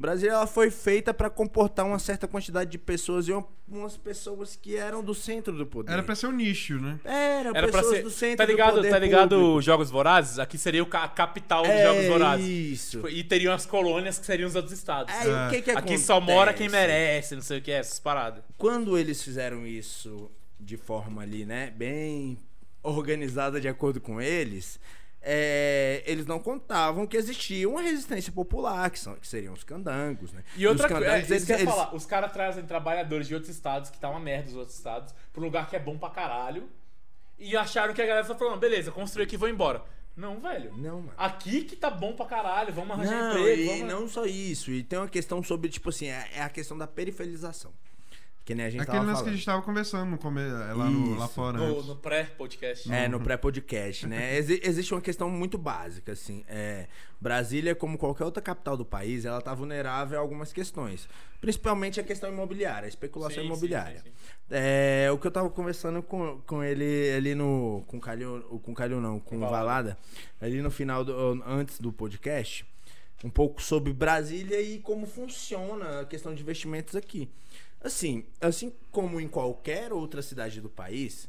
Brasília ela foi feita para comportar uma certa quantidade de pessoas e uma- umas pessoas que eram do centro do poder. Era pra ser um nicho, né? Era pra pessoas ser. do centro Tá ligado, do poder tá ligado público. os Jogos Vorazes? Aqui seria a capital dos É Jogos Vorazes. Isso. Tipo, E teriam as colônias que seriam os outros estados. Aí, É. o que que Aqui só mora quem merece, não sei o que, essas paradas. Quando eles fizeram isso de forma ali, né, bem organizada de acordo com eles, é, eles não contavam que existia uma resistência popular, que, são, que seriam os candangos, né? E outra coisa, é, eles, eles- falar, os caras trazem trabalhadores de outros estados, que tá uma merda os outros estados, pro lugar que é bom pra caralho, e acharam que a galera tá falando, beleza, construí aqui e vou embora. Não, velho. Não, mano. Aqui que tá bom pra caralho, vamos arranjar Não, emprego. e vamos... não só isso. E tem uma questão sobre, tipo assim, é, é a questão da periferização. Que nem a gente Aquele tava lance que a falando. gente tava conversando no come... é, lá, no, lá fora. No, no pré-podcast. É, no pré-podcast, né? Exi- existe uma questão muito básica, assim. É, Brasília, como qualquer outra capital do país, ela tá vulnerável a algumas questões. Principalmente a questão imobiliária, a especulação Sim, imobiliária. sim, sim, sim. É, o que eu tava conversando com, com ele ali no. Com o Calil, com o Calil não, com o Valada. Valada, ali no final, do, antes do podcast, um pouco sobre Brasília e como funciona a questão de investimentos aqui. Assim, assim como em qualquer outra cidade do país,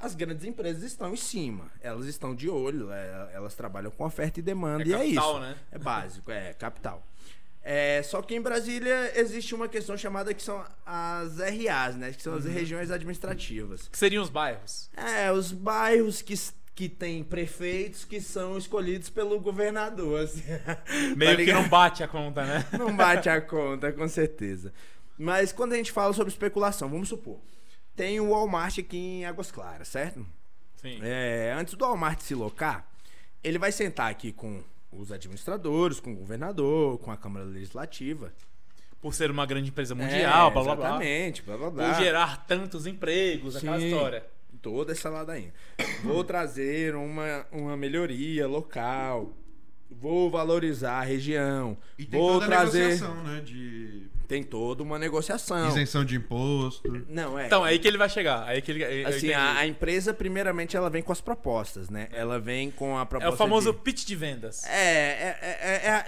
as grandes empresas estão em cima. Elas estão de olho, é, elas trabalham com oferta e demanda, É e é capital, isso. né? É básico, é capital. É, só que em Brasília existe uma questão chamada que são as RAs, né? Que são Uhum. as regiões administrativas. Que seriam os bairros. É, os bairros que, que têm prefeitos que são escolhidos pelo governador. Assim. Meio Tá que não bate a conta, né? Não bate a conta, com certeza. Mas quando a gente fala sobre especulação, vamos supor, tem o Walmart aqui em Águas Claras, certo? Sim. É, antes do Walmart se locar, ele vai sentar aqui com os administradores, com o governador, com a Câmara Legislativa. Por ser uma grande empresa mundial, É, blá blá blá. Exatamente, blá blá blá. Por gerar tantos empregos, aquela Sim. história. Toda essa ladainha. Vou trazer uma, uma melhoria local. Vou valorizar a região. E tem vou toda a trazer. negociação, né? De Tem toda uma negociação. isenção de imposto. Não, é. Então, é aí que ele vai chegar. Aí que ele, Assim, a, a empresa, primeiramente, ela vem com as propostas, né? Ela vem com a É proposta. o famoso de- pitch de vendas. É, é, é,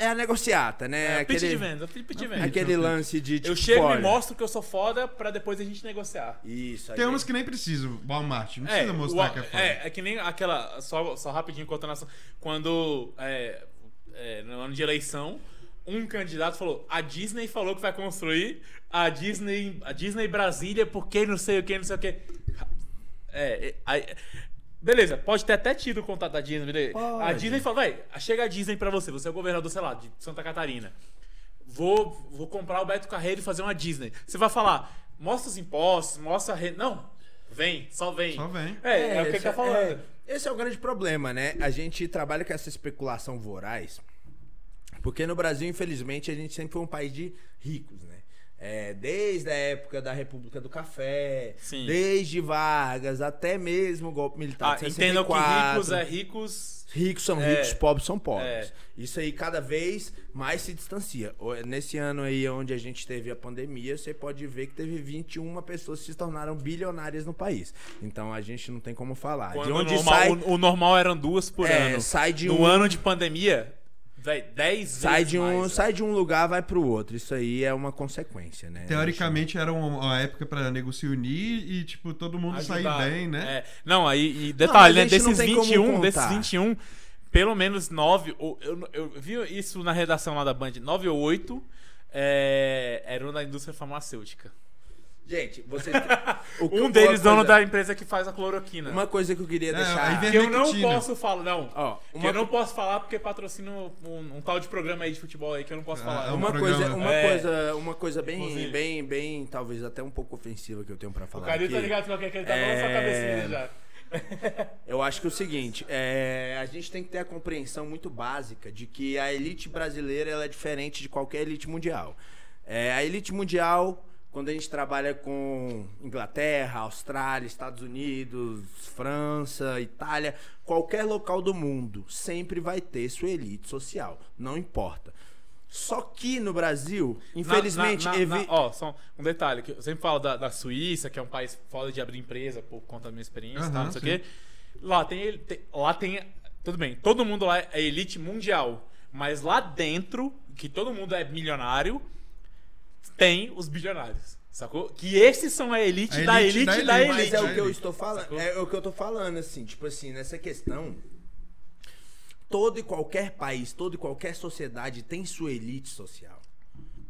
é, é a negociata, né? É, pitch aquele de vendas. Pitch de vendas. aquele Pitch. lance de. Tipo, Eu chego e mostro que eu sou foda pra depois a gente negociar. Isso, aí Tem umas que nem precisam. Walmart, não É, precisa mostrar o- que é foda. é, é que nem aquela. Só, só rapidinho contando essa. Quando. É, é, no ano de eleição, um candidato falou: a Disney falou que vai construir a Disney, a Disney Brasília, porque não sei o que, não sei o que. É, é, aí- beleza, pode ter até tido o contato da Disney. beleza? A Pode. Disney falou: vai, chega a Disney pra você, você é o governador, sei lá, de Santa Catarina. Vou, vou comprar o Beto Carreiro e fazer uma Disney. Você vai falar, mostra os impostos, mostra a rede. Não, vem, só vem. Só vem. É, é, o que ele esse tá falando. é- esse é o grande problema, né? A gente trabalha com essa especulação voraz, porque no Brasil, infelizmente, a gente sempre foi um país de ricos, né? É, desde a época da República do Café, Sim. desde Vargas, até mesmo o golpe militar Ah, entendam que 64. ricos é ricos. Ricos são É. ricos, pobres são pobres. É. Isso aí cada vez mais se distancia. Nesse ano aí onde a gente teve a pandemia, você pode ver que teve 21 pessoas que se tornaram bilionárias no país. Então a gente não tem como falar. Quando de onde o, normal, sai, o, o normal eram duas por É, ano. sai de no um- ano de pandemia, véi, 10 sai vezes de um, mais, sai de um lugar vai pro outro. Isso aí é uma consequência, né? Teoricamente era um- uma época pra nego se unir e, tipo, todo mundo sair Ajudar. bem, né? É. Não, aí, e detalhe, né? não Desses tem como 21, contar. desses 21, pelo menos 9, ou- eu, eu vi isso na redação lá da Band, 9 ou 8 é, eram da indústria farmacêutica. Gente, você o que- Um uma deles, dono coisa- da empresa que faz a cloroquina. Uma coisa que eu queria É, deixar Que eu não posso falar, não. Ó, que uma eu não posso falar porque patrocina um, um tal de programa aí de futebol aí que eu não posso Ah, falar. é Uma programa. coisa, uma É. coisa, uma coisa bem, Inclusive. bem, bem, talvez até um pouco ofensiva que eu tenho pra o falar. Calil aqui. tá ligado com o que ele tá falando, sua É. cabecinha já. Eu acho que é o seguinte, é, a gente tem que ter a compreensão muito básica de que a elite brasileira ela é diferente de qualquer elite mundial. É, a elite mundial, quando a gente trabalha com Inglaterra, Austrália, Estados Unidos, França, Itália, qualquer local do mundo sempre vai ter sua elite social, não importa. Só que no Brasil, infelizmente, Na- na- na- evi- ó, só um detalhe, que eu sempre falo da, da Suíça, que é um país foda de abrir empresa por conta da minha experiência e tal, Aham, não sei o quê. Lá tem, tem- Lá tem. Tudo bem, todo mundo lá é elite mundial. Mas lá dentro, que todo mundo é milionário, tem os bilionários. Sacou? Que esses são a elite, A da elite elite da da elite. Mas é o que eu estou falando. É o que eu tô falando, assim, tipo assim, nessa questão. Todo e qualquer país, toda e qualquer sociedade tem sua elite social.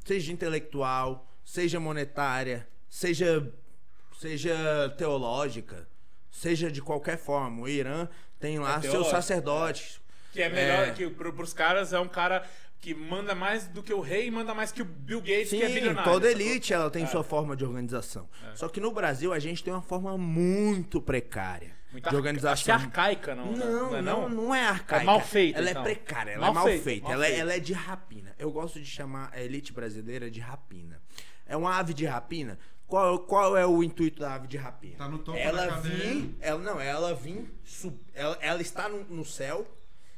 Seja intelectual, seja monetária, seja, seja teológica, seja de qualquer forma. O Irã tem lá É seus sacerdotes. Que é melhor, É. que pros caras é um cara que manda mais do que o rei e manda mais que o Bill Gates, Sim, que é bilionário. toda elite ela tem É. sua forma de organização. Só que no Brasil a gente tem uma forma muito precária Muito de organização. Acho que é arcaica, não. né? Não, é não, não é arcaica. É mal feita, Ela então. é precária, ela Mal é mal feita, feita. mal ela, é- feita. ela é de rapina. Eu gosto de chamar a elite brasileira de rapina. É uma ave de rapina. Qual, qual é o intuito da ave de rapina? Tá no topo ela da vir, ela não, ela sub, ela, ela está no, no céu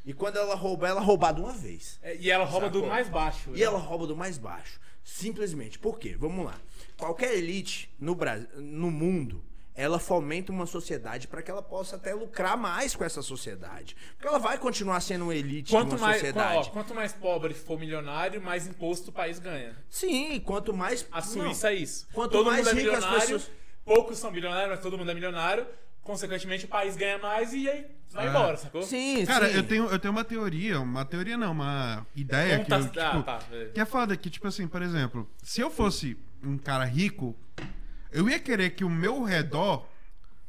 e quando ela roubar, ela roubar de uma vez. É, E ela rouba do Sacou? mais baixo. E ela rouba do mais baixo. Simplesmente. Por quê? Vamos lá. Qualquer elite no Brasil, no mundo, ela fomenta uma sociedade para que ela possa até lucrar mais com essa sociedade. Porque ela vai continuar sendo uma elite Quanto uma mais, sociedade. ó, quanto mais pobre for milionário, mais imposto o país ganha. Sim, quanto mais. A não, Suíça é isso. Quanto todo mais é rico as milionário, pessoas- poucos são bilionários, mas todo mundo é milionário. Consequentemente, o país ganha mais e aí vai É. embora, sacou? Sim, Cara, sim. eu tenho, eu tenho uma teoria, uma teoria não, uma ideia que, eu, tipo, ah, tá, beleza. que é foda, que tipo assim, por exemplo, se eu fosse um cara rico, eu ia querer que o meu redor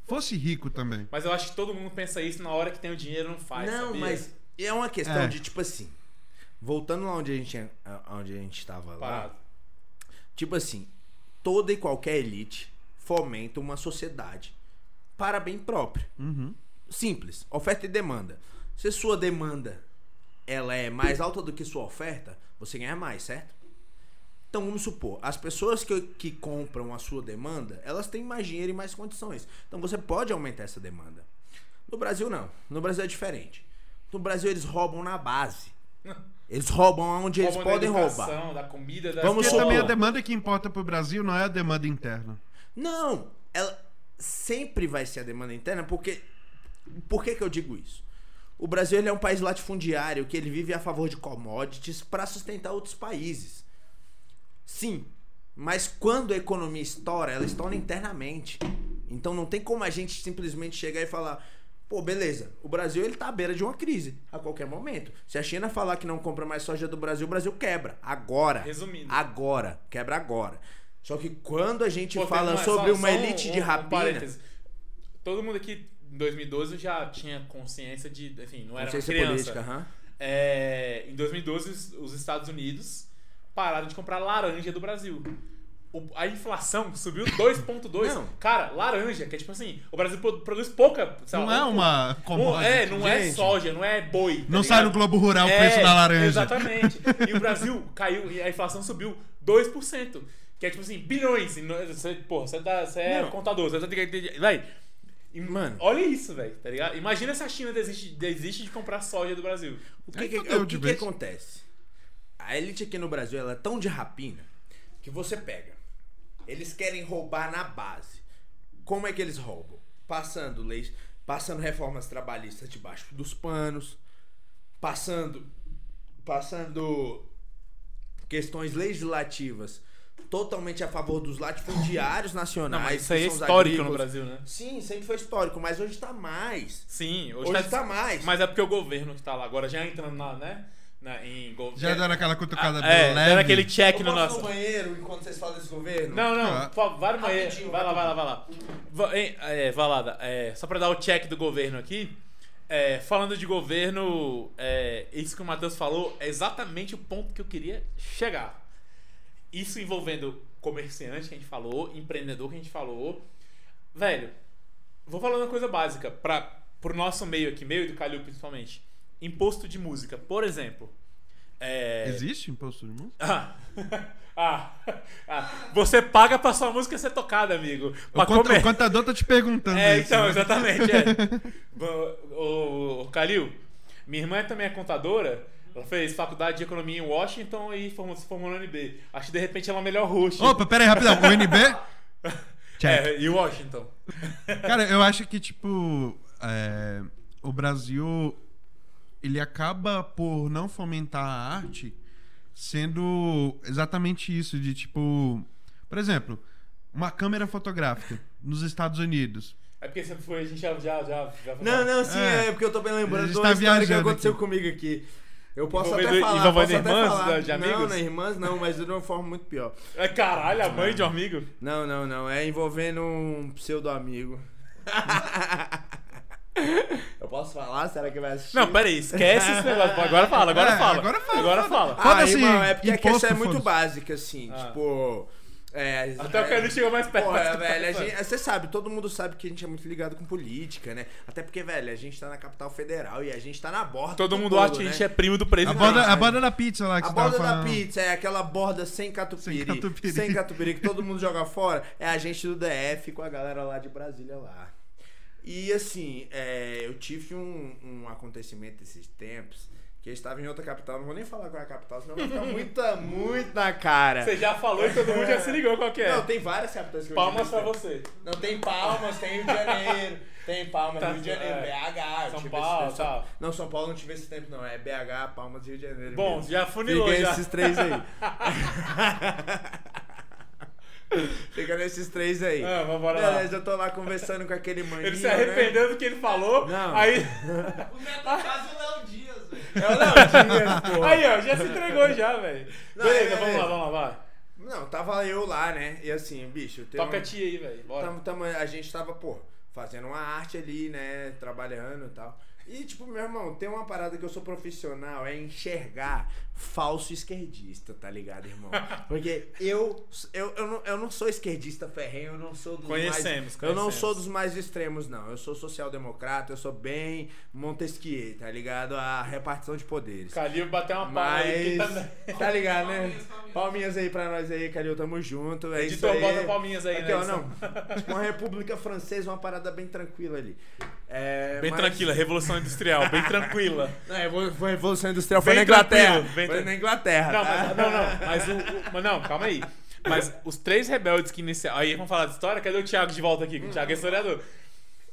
fosse rico também. Mas eu acho que todo mundo pensa isso na hora que tem o dinheiro não faz. Não, sabia? mas é uma questão É. de tipo assim. Voltando lá onde a gente, onde a gente tava lá. Parado. Tipo assim, toda e qualquer elite fomenta uma sociedade para bem próprio. Uhum. Simples, oferta e demanda. Se sua demanda ela é mais alta do que sua oferta, você ganha mais, certo? Então vamos supor, as pessoas que, que compram a sua demanda, elas têm mais dinheiro e mais condições. Então você pode aumentar essa demanda. No Brasil não. No Brasil é diferente. No Brasil eles roubam na base. Eles roubam onde eles Roubam podem roubar. Da comida, da Vamos Porque supor- também a demanda que importa pro Brasil não é a demanda interna. Não, ela sempre vai ser a demanda interna, porque. Por que, que eu digo isso? O Brasil ele é um país latifundiário que ele vive a favor de commodities para sustentar outros países. Sim, mas quando a economia estoura, ela estoura internamente. Então não tem como a gente simplesmente chegar e falar, pô, beleza, o Brasil ele tá à beira de uma crise a qualquer momento. Se a China falar que não compra mais soja do Brasil, o Brasil quebra agora. Resumindo. Agora, quebra agora. Só que quando a gente Pô, fala uma- sobre só- uma só um- elite de um- um rapina, parêntese. Todo mundo aqui em 2012 já tinha consciência de. Enfim, não era uma consciência criança. política, aham. É, em 2012, os- os Estados Unidos pararam de comprar laranja do Brasil. O- a inflação subiu 2,2. Não. Cara, laranja, que é tipo assim, o Brasil pro- produz pouca. lá, Não é um- uma um- commodity. É, não é gente. soja, não é boi. tá Não ligado? sai no Globo Rural o É, preço da laranja. Exatamente. E o Brasil caiu, e a inflação subiu 2%. Que é tipo assim, bilhões. Você, porra, você, tá, você é Não. contador, você tá Véi. e- Mano. Olha isso, velho, tá ligado? Imagina se a China desiste, desiste de comprar soja do Brasil. O que, Aí que, fodeu o de que, que vez. acontece? A elite aqui no Brasil ela é tão de rapina que você pega. Eles querem roubar na base. Como é que eles roubam? Passando leis, passando reformas trabalhistas debaixo dos panos, passando passando questões legislativas totalmente a favor dos latifundiários nacionais. Não, mas isso aí que é histórico no. Brasil, né? Sim, sempre foi histórico, mas hoje tá mais. Sim, hoje, Hoje tá mais. Mas é porque o governo que tá lá agora já entrando na, né? Na, em governo. Já dando aquela cutucada é, leve. dando aquele check Eu no nosso. no banheiro enquanto vocês falam desse governo? Não, não, Ah. vai no banheiro. Rapidinho, Vai lá, vai lá, vai lá. Va- hein, É, Valada, é, só pra dar o check do governo aqui. é, falando de governo, é, isso que o Matheus falou é exatamente o ponto que eu queria chegar. Isso envolvendo comerciante que a gente falou, empreendedor que a gente falou. Velho, vou falando uma coisa básica para pro nosso meio aqui, meio do Calil principalmente. Imposto de música, por exemplo. É, Existe imposto de música? ah, ah, ah, você paga pra sua música ser tocada, amigo. O, conta- o contador tá te perguntando É, isso. então, né? exatamente. É. o, o, o Calil, minha irmã também é contadora. Ela fez faculdade de economia em Washington e formou, se formou no UNB. Acho que de repente ela é a melhor host. Opa, pera aí, rapidão. O NB? Check. É, e Washington. Cara, eu acho que, tipo, é, o Brasil, ele acaba por não fomentar a arte sendo exatamente isso, de tipo, por exemplo, uma câmera fotográfica nos Estados Unidos. É porque foi, a gente já. já, já, já Não, não, sim, É. é, porque eu tô bem lembrando de tá história que viajando aconteceu aqui. comigo aqui. Eu posso até falar, até irmãs falar. de Não, amigos? não é irmãs não, mas de uma forma muito pior. É, caralho, a mãe de um amigo. Não, não, não, é envolvendo um pseudo amigo. Eu posso falar? Será que vai assistir? Não, peraí, esquece esse negócio. Agora fala, agora É, fala. agora fala, Agora fala. fala. Ah, irmão, é porque a questão é muito básica, assim. Ah. Tipo. É, Até o é, cara chegou mais perto. Porra, velho, a gente- você sabe, todo mundo sabe que a gente é muito ligado com política, né? Até porque, velho, a gente tá na capital federal e a gente tá na borda. Todo do mundo acha que a né? gente é primo do A presidente. borda, a borda da pizza lá que A borda da pizza é aquela borda sem catupiry. Sem catupiry. Sem catupiry, que todo mundo joga fora. É a gente do DF com a galera lá de Brasília lá. E assim, é, eu tive um, um acontecimento esses tempos que eu estava em outra capital. Não vou nem falar qual é a capital, senão vai ficar muito, muito na cara. Você já falou e todo mundo já se ligou qual que é. Não, tem várias capitais que eu Palmas tive. pra você. Não, tem Palmas, tem Rio de Janeiro. Tem Palmas, Tá, Rio de Janeiro, é. BH. eu São Paulo, esse-. Não, São Paulo não tive esse tempo, não. É BH, Palmas e Rio de Janeiro. Bom, mesmo. já funilou Fica já. esses três aí. Fica nesses três aí. Ah, vamos bora lá. Beleza, eu tô lá conversando com aquele maninho, Ele se né? arrependeu do que ele falou. Não. Aí, O metacaso é o Léo Dias. É o Léo Dias, pô. aí, ó, já se entregou já, velho. Beleza, é, vamos é. lá, vamos lá, vai. Não, tava eu lá, né? E assim, bicho, tem Toca um... a tia aí, velho. Bora. Tamo, tamo- a gente tava, pô, fazendo uma arte ali, né? Trabalhando e tal. E, tipo, meu irmão, tem uma parada que eu sou profissional, é enxergar falso esquerdista, tá ligado, irmão? Porque eu, eu, eu, não, eu não sou esquerdista ferrenho, eu não sou dos Conhecemos, mais... Eu não conhecemos. sou dos mais extremos, não. Eu sou social-democrata, eu sou bem Montesquieu, tá ligado? A repartição de poderes. Calil bateu uma palma. Mas, Que tá... ligado, né? Palminhas, palminhas. Palminhas aí pra nós aí, Calil, tamo junto. É isso Editor, aí. bota palminhas aí, Aqui, né? ó, não. Tipo uma república francesa, uma parada bem tranquila ali. É, Bem mas- tranquila, Revolução Industrial, bem tranquila. Não, é, foi Revolução Industrial, foi Bem na Inglaterra. bem foi na Inglaterra. Não, tá? mas, não, não, mas o, o- mas não, calma aí. Mas os três rebeldes que iniciaram. Aí vamos falar de história? Cadê o Thiago de volta aqui? O Thiago é historiador.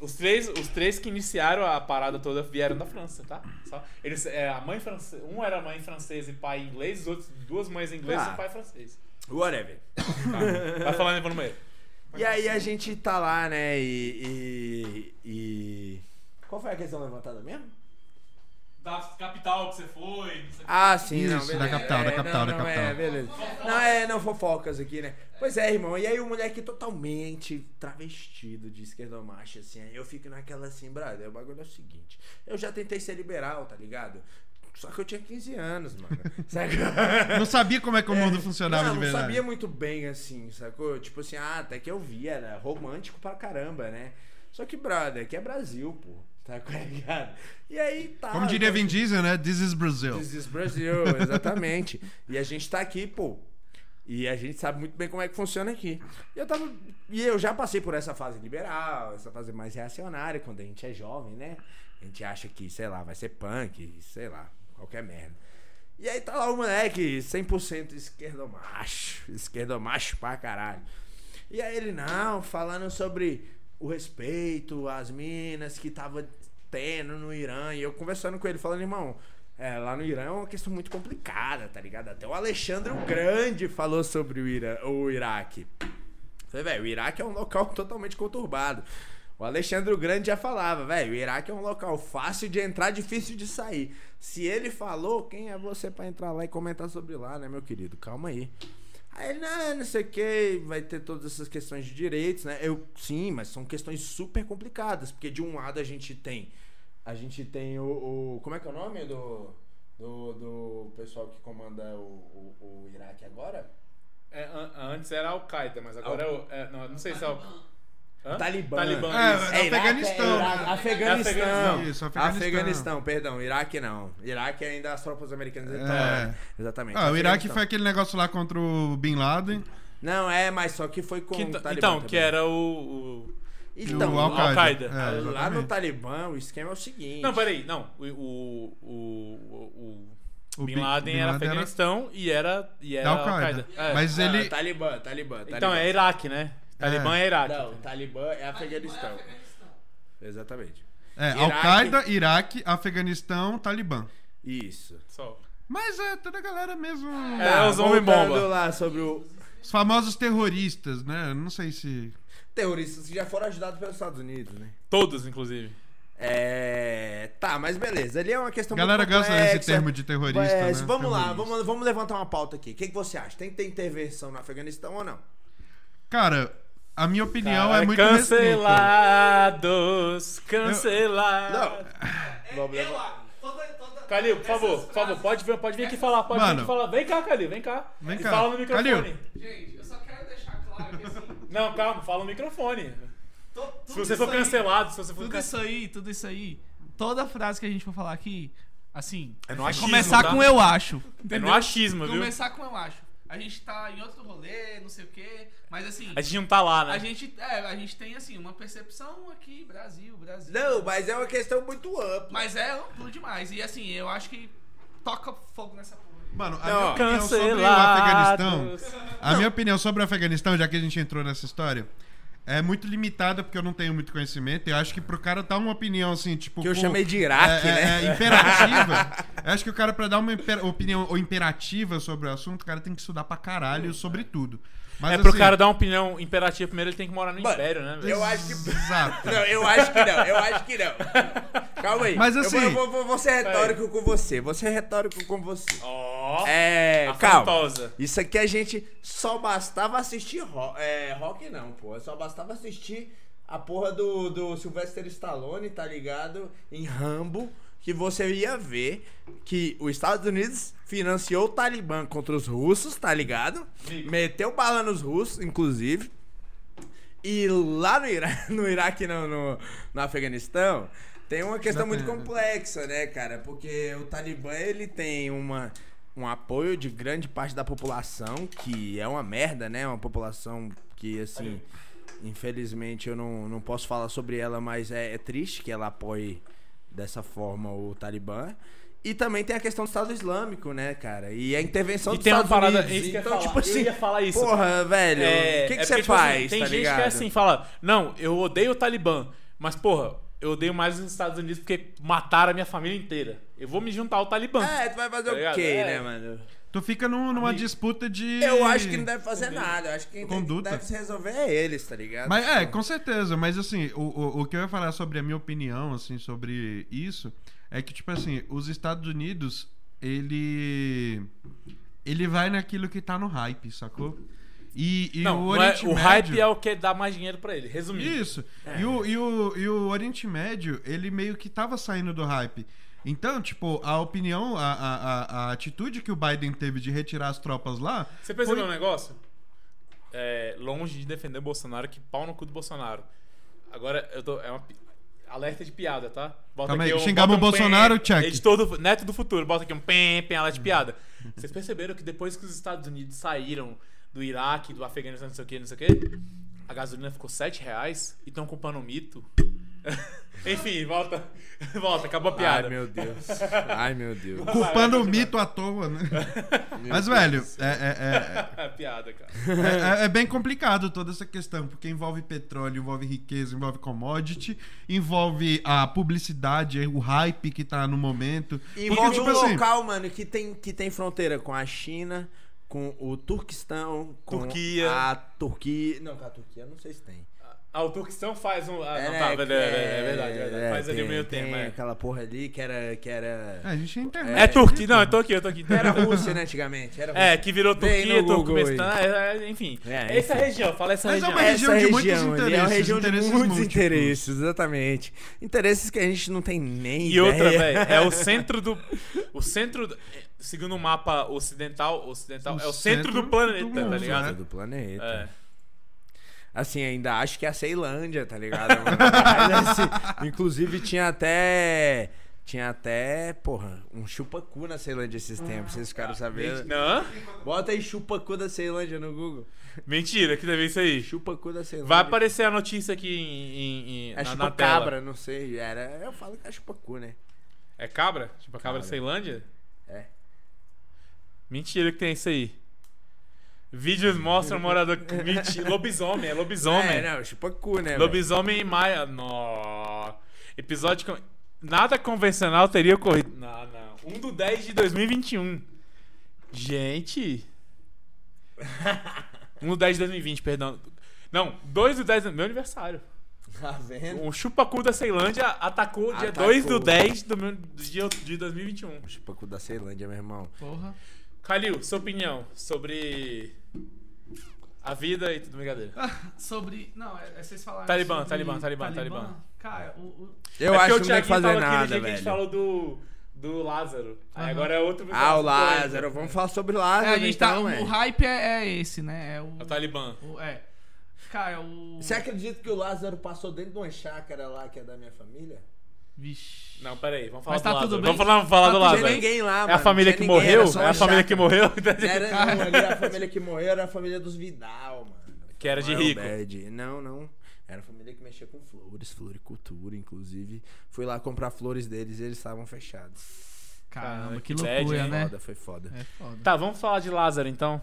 Os três, os três que iniciaram a parada toda vieram da França, tá? Só- eles, é, a mãe francesa, um era mãe francesa e pai inglês, os outros duas mães inglesas Ah. e pai francês. Whatever. Tá? Vai falando vou no meio. E aí a gente tá lá, né, e, e, e... Qual foi a questão levantada mesmo? Da capital que você foi. não Ah, sim, não, Isso, beleza. da capital, da capital, não, da não, capital. É, beleza. Não, é, não, fofocas aqui, né? Pois é, irmão. E aí o moleque totalmente travestido de esquerdomacho, assim. Aí eu fico naquela assim, brother, o bagulho é o seguinte. Eu já tentei ser liberal, tá ligado? Só que eu tinha 15 anos, mano. Sabe? Não sabia como é que o mundo É, funcionava não, de não verdade. sabia muito bem, assim, sacou? Tipo assim, ah, até que eu vi, era romântico pra caramba, né? Só que, brother, aqui é Brasil, pô. Tá ligado? E aí tá. Como diria então, Vin Diesel, né? This is Brazil. This is Brasil, exatamente. e a gente tá aqui, pô. E a gente sabe muito bem como é que funciona aqui. E eu, tava, e eu já passei por essa fase liberal, essa fase mais reacionária, quando a gente é jovem, né? A gente acha que, sei lá, vai ser punk, sei lá, qualquer merda. E aí tá lá o moleque, 100% esquerdomacho, esquerdomacho pra caralho. E aí ele, não, falando sobre o respeito às minas que tava tendo no Irã. E eu conversando com ele, falando, irmão, é, lá no Irã é uma questão muito complicada, tá ligado? Até o Alexandre o Grande falou sobre o, Irã, o Iraque. Falei, velho, o Iraque é um local totalmente conturbado. O Alexandre o Grande já falava, velho, o Iraque é um local fácil de entrar, difícil de sair. Se ele falou, quem é você pra entrar lá e comentar sobre lá, né, meu querido? Calma aí. Aí não, não sei o que, vai ter todas essas questões de direitos, né? Eu, sim, mas são questões super complicadas, porque de um lado a gente tem. A gente tem o. o- como é que é o nome do. Do, do pessoal que comanda o, o, o Iraque agora? É, an- antes era Al-Qaeda, mas agora é o. é, não, não sei se é o. Hã? Talibã. Talibã. É, é Iraque, Afeganistão, Iraque, né? Afeganistão. Afeganistão. Isso, Afeganistão. Afeganistão, perdão. Iraque não. Iraque ainda as tropas americanas É. estão. Exatamente. Ah, o Iraque Afeganistão. foi aquele negócio lá contra o Bin Laden. Não, é, mas só que foi com Que- o Talibã então, também. que era o. o- Então, o Al- Al-Qaeda. Al-Qaeda. É, lá no. Talibã, o esquema é o seguinte. Não, peraí, não. O. O. o, o- O Bin Bin- Laden Bin era Laden era- Afeganistão e era. E era Da Al-Qaeda. Al-Qaeda. É. Mas Ah, ele. Talibã, Talibã, Então Talibã. é Iraque, né? Talibã é, Iraque. Não, o Talibã é. Afeganistão. Talibã é Afeganistão. Exatamente. É, Al-Qaeda, Iraque, Afeganistão, Talibã. Isso. Só. Mas é toda a galera mesmo. É, Tá, os homem voltando bomba. lá sobre o Os famosos terroristas, né? Eu Não sei se. terroristas que já foram ajudados pelos Estados Unidos, né? Todos, inclusive. É. Tá, mas beleza. Ali é uma questão A galera muito gosta desse termo de terrorista. É, né? Vamos lá, Terrorista. vamos, vamos levantar uma pauta aqui. O que, que você acha? Tem que ter intervenção no Afeganistão ou não? Cara, A minha opinião Cara, é muito restrita. Cancelados, cancelados. Vamos Eu, levar. toda, toda, Calil, por favor, por favor, pode vir, pode vir aqui falar, pode vir Mano. aqui falar. Vem cá, Calil, vem cá. Vem E cá. fala no microfone. Calil. Gente, eu só quero deixar claro que assim. Não, calma, fala no microfone. to- Se você for isso aí- cancelado, se você for Tudo cancelado. isso aí, tudo isso aí, toda frase que a gente for falar aqui, assim, É no achismo, começar tá? com eu acho. É Entendeu? no achismo, viu? Começar com eu acho. A gente tá em outro rolê, não sei o quê, mas assim, A gente não tá lá, a né? gente, é, a gente tem assim uma percepção aqui, Brasil, Brasil. Não, mas é uma questão muito ampla. Mas é amplo demais. E assim, eu acho que toca fogo nessa porra. Mano, a Não, minha opinião sobre o. Afeganistão. A minha opinião sobre o Afeganistão, já que a gente entrou nessa história, é muito limitada porque eu não tenho muito conhecimento. Eu acho que pro cara dar uma opinião assim, tipo. Que eu com- chamei de Iraque, é, né? é, é, imperativa. eu acho que o cara, pra dar uma opinião ou imperativa sobre o assunto, o cara tem que estudar pra caralho sobre tudo. Mas, É pro assim, cara dar uma opinião imperativa primeiro, ele tem que morar no Mano, Império, né? velho? Eu acho que. Exato. Não, eu acho que não, eu acho que não. Calma aí. Mas Eu assim- vou- Eu vou, vou, vou ser retórico com você. Vou ser retórico com você. Ó, É. Calma. Isso aqui a gente só bastava assistir rock. É, rock não, pô. Só bastava assistir a porra do, do Sylvester Stallone, tá ligado? Em Rambo. Que você ia ver que os Estados Unidos financiou o Talibã contra os russos, tá ligado? Amigo. Meteu bala nos russos, inclusive. E lá no, Ira no Iraque, não, no, no Afeganistão, tem uma questão muito complexa, né, cara? Porque o Talibã, ele tem uma, um apoio de grande parte da população, que é uma merda, né? Uma população que, assim, infelizmente eu não, não posso falar sobre ela, mas é, é triste que ela apoie dessa forma o Talibã. E também tem a questão do Estado Islâmico, né, cara? E a intervenção E dos tem uma Estados parada. Unidos. Ia então, falar, tipo assim, eu ia falar isso. porra, velho, o É, que, que é você porque, tipo assim, faz, tem tá gente ligado? que é assim, fala, não, eu odeio o Talibã, mas porra, eu odeio mais os Estados Unidos porque mataram a minha família inteira. Eu vou me juntar ao Talibã. É, tu vai fazer Tá o quê, É. né, mano? Tu fica num- numa Amigo. disputa de. Eu acho que não deve fazer nada. Eu acho que quem Conduta. deve se resolver é eles, tá ligado? Mas é, com certeza. Mas assim, o, o, o que eu ia falar sobre a minha opinião, assim, sobre isso, é que, tipo assim, os Estados Unidos, ele. Ele vai naquilo que tá no hype, sacou? E, e não, o é- Oriente o Médio. hype é o que dá mais dinheiro pra ele, resumindo. Isso. E, o, e, o, e o Oriente Médio, ele meio que tava saindo do hype. Então, tipo, a opinião, a, a, a, a atitude que o Biden teve de retirar as tropas lá. Você percebeu foi- um negócio? É, longe de defender o Bolsonaro, que pau no cu do Bolsonaro. Agora, eu tô. É uma alerta de piada, tá? Bota Calma aí, um- xingamos o Bolsonaro, pem, check. Editor do, Neto do futuro, bota aqui um pem, pem, alerta de piada. Vocês perceberam que depois que os Estados Unidos saíram do Iraque, do Afeganistão, não sei o que, não sei o que, a gasolina ficou 7 reais e estão culpando o mito. Enfim, volta. Volta, acabou a piada. Ai, meu Deus. Ai, meu Deus. Culpando o mito à toa, né? Mas, velho, é, é, é, piada, cara. É, é- é bem complicado toda essa questão, porque envolve petróleo, envolve riqueza, envolve commodity, envolve a publicidade, o hype que tá no momento. Envolve porque, um tipo assim, local, mano, que tem, que tem fronteira com a China, com o Turquistão, com Turquia. a Turquia. Não, com a Turquia, não sei se tem. Ah, o Turquistão faz um. Ah, não, né, tá, é, verdade, é verdade, é verdade. é, Faz ali o tem- meio tem tempo, é. aquela porra ali que era. Que era... É, a gente tem internet. É Turquia, não, eu tô aqui, eu tô aqui. Era Rússia, né, antigamente? Era É, Rússia. que virou Turquia, Turcomenistão, é, é, enfim. É, essa região, fala essa Mas é região. uma região de muitos ali É uma interesses, região de interesses muitos múltiplos. interesses, exatamente. Interesses que a gente não tem nem E ideia. outra, velho, é o centro do. O centro. do- Segundo o mapa ocidental, ocidental O é o centro, centro do planeta, do tá mundo, ligado? né? do planeta. É. Assim, ainda acho que é a Ceilândia, tá ligado? mano? Mas, assim, inclusive tinha até. Tinha até, porra, um chupacu na Ceilândia esses tempos, vocês ficaram sabendo. Não? Bota aí chupacu da Ceilândia no Google. Mentira, que deve ser isso aí. Chupacu da Ceilândia. Vai aparecer a notícia aqui em, em- em- É na, na chupacabra, tela. não sei. Era, eu falo que é chupacu, né? É cabra? Tipo a cabra da Cabra. Ceilândia? É. Mentira que tem isso aí. Vídeos mostram morador. Mentira. Lobisomem, é lobisomem. É, não, chupacu, né? velho? Lobisomem em Maia. Nó. Episódio. con- Nada convencional teria ocorrido. Não, não. 1 do 10 de 2021. Gente. 1 do 10 de 2020, perdão. Não, 2 do 10 do meu aniversário. Tá vendo? O chupacu da Ceilândia atacou dia Atacou. 2 do 10 do, meu, do dia de 2021. Chupacu da Ceilândia, meu irmão. Porra. Calil, sua opinião sobre A vida e tudo brincadeira. Sobre. Não, é, é vocês falaram. Talibã, sobre Talibã, Talibã, Talibã. Cara, o. o- Eu É acho o que não tem que fazer nada, que a gente velho. falou do, do Lázaro. Aí Aham. agora é outro Ah, o Lázaro. Vamos falar sobre o É, Lázaro, a gente tá. então, o velho. hype é, é esse, né? É o. É o Talibã. o- é. Cara, o. Você acredita que o Lázaro passou dentro de uma chácara lá que é da minha família? Vixe. Não, peraí, vamos falar Mas do tá Lázaro. tudo bem? Vamos falar, falar Tá do tudo Não Lázaro. tinha ninguém lá, É a mano, família não que ninguém, morreu? era É a família que morreu? Não era, não, ali a família que morreu era a família dos Vidal, mano. Que era de é rico. Bad. Não, não. Era a família que mexia com flores, floricultura, inclusive. Fui lá comprar flores deles e eles estavam fechados. Caramba, Caramba, que que bad, loucura, hein? né? Foda, foi foda. É foda. Tá, vamos falar de Lázaro então.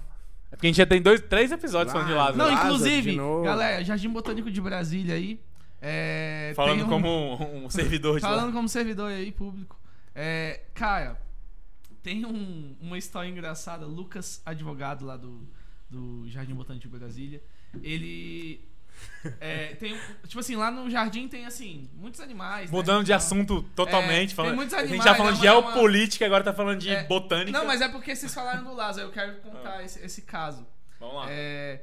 É porque a gente já tem dois, três episódios falando de Lázaro. Lázaro. Não, Lázaro, inclusive, novo. galera, Jardim Botânico de Brasília aí. É, Falando um- como um, um servidor de Falando lá. como servidor aí, público. É, cara, tem um- uma história engraçada. Lucas, advogado lá do, do Jardim Botânico de Brasília, ele. é, tem, tipo assim, lá no jardim tem assim, muitos animais. né, Mudando de e tal. assunto totalmente. É, falando, tem muitos a gente animais, já falando de é uma- geopolítica, agora tá falando de É, botânica. Não, mas é porque vocês falaram do Lázaro, eu quero contar esse, esse caso. Vamos lá. É,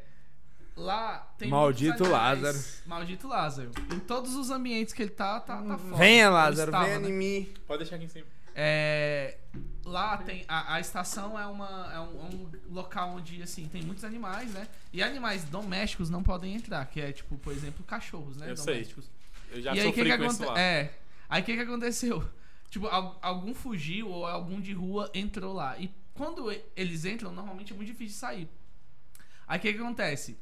lá tem Maldito Lázaro. Maldito Lázaro. Em todos os ambientes que ele tá, tá, tá foda. Venha, Ou Lázaro, estava, venha né? em mim. Pode deixar aqui em cima. É, lá tem a, a estação é, uma, é um, é um local onde assim tem muitos animais, né? E animais domésticos não podem entrar, que é tipo, por exemplo, cachorros, né? Eu sei. domésticos. Eu já e aí o que, que com isso aconte- lá. É. Aí o que, que aconteceu? Tipo, al- algum fugiu ou algum de rua entrou lá. E quando eles entram, normalmente é muito difícil de sair. Aí o que, que acontece?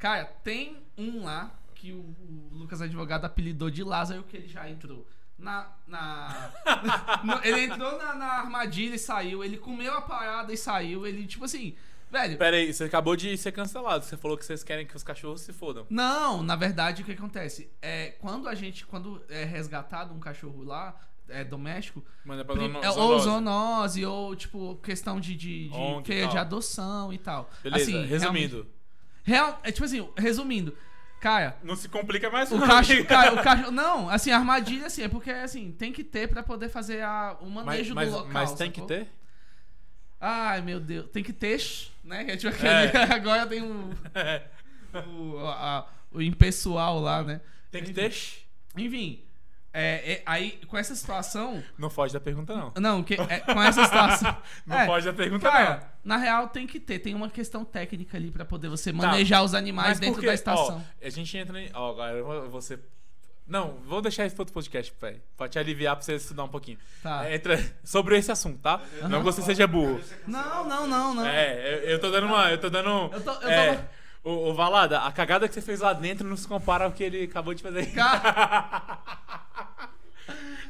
Cara, tem um lá que o, o Lucas Advogado apelidou de Lázaro, que ele já entrou. Na. na no- ele entrou na, na armadilha e saiu. Ele comeu a parada e saiu. Ele, tipo assim, velho. Pera aí, você acabou de ser cancelado. Você falou que vocês querem que os cachorros se fodam. Não, na verdade o que acontece? É, quando a gente, quando é resgatado um cachorro lá, é doméstico, Manda pra prim- zono- é, ou zoonose. ou tipo, questão de, de, de, e é de tal. adoção e tal. Beleza, Assim, resumindo. Real, é tipo assim, resumindo, cara, Não se complica mais o não, amigo. cara, o cachorro, não, assim, a armadilha assim, é porque assim, tem que ter pra poder fazer a, o Mas, manejo mas, do local. mas tem que sacou? ter? Ai, meu Deus, tem que ter, né? Que é tipo aquele, É. agora tem o, o, a- o impessoal lá, né? Tem que ter? Enfim, é, é, aí com essa situação. Não foge da pergunta, não. Não, que, é, com essa situação. Não é, foge da pergunta, Cara, na real tem que ter, tem uma questão técnica ali pra poder você manejar os não. animais dentro porque, da estação. Ó, a gente entra em. Ó, agora ser. Não, vou deixar isso pro outro podcast, velho. Pra te aliviar pra você estudar um pouquinho. Tá. É, Entra sobre esse assunto, tá? Não que você seja burro. Não, não, não, não. É, eu, eu tô dando uma. Eu tô dando. Eu tô- eu tô- o, o Valada, a cagada que você fez lá dentro não se compara ao que ele acabou de fazer.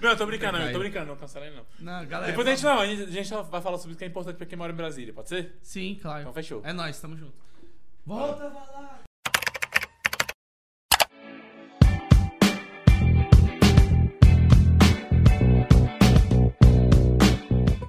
não, eu tô brincando, não, eu tô brincando, não cancelei não. Não, galera. Depois a gente não, a gente, a gente vai falar sobre isso que é importante pra quem mora em Brasília, pode ser? Sim, claro. Então fechou. É nóis, tamo junto. Volta, lá.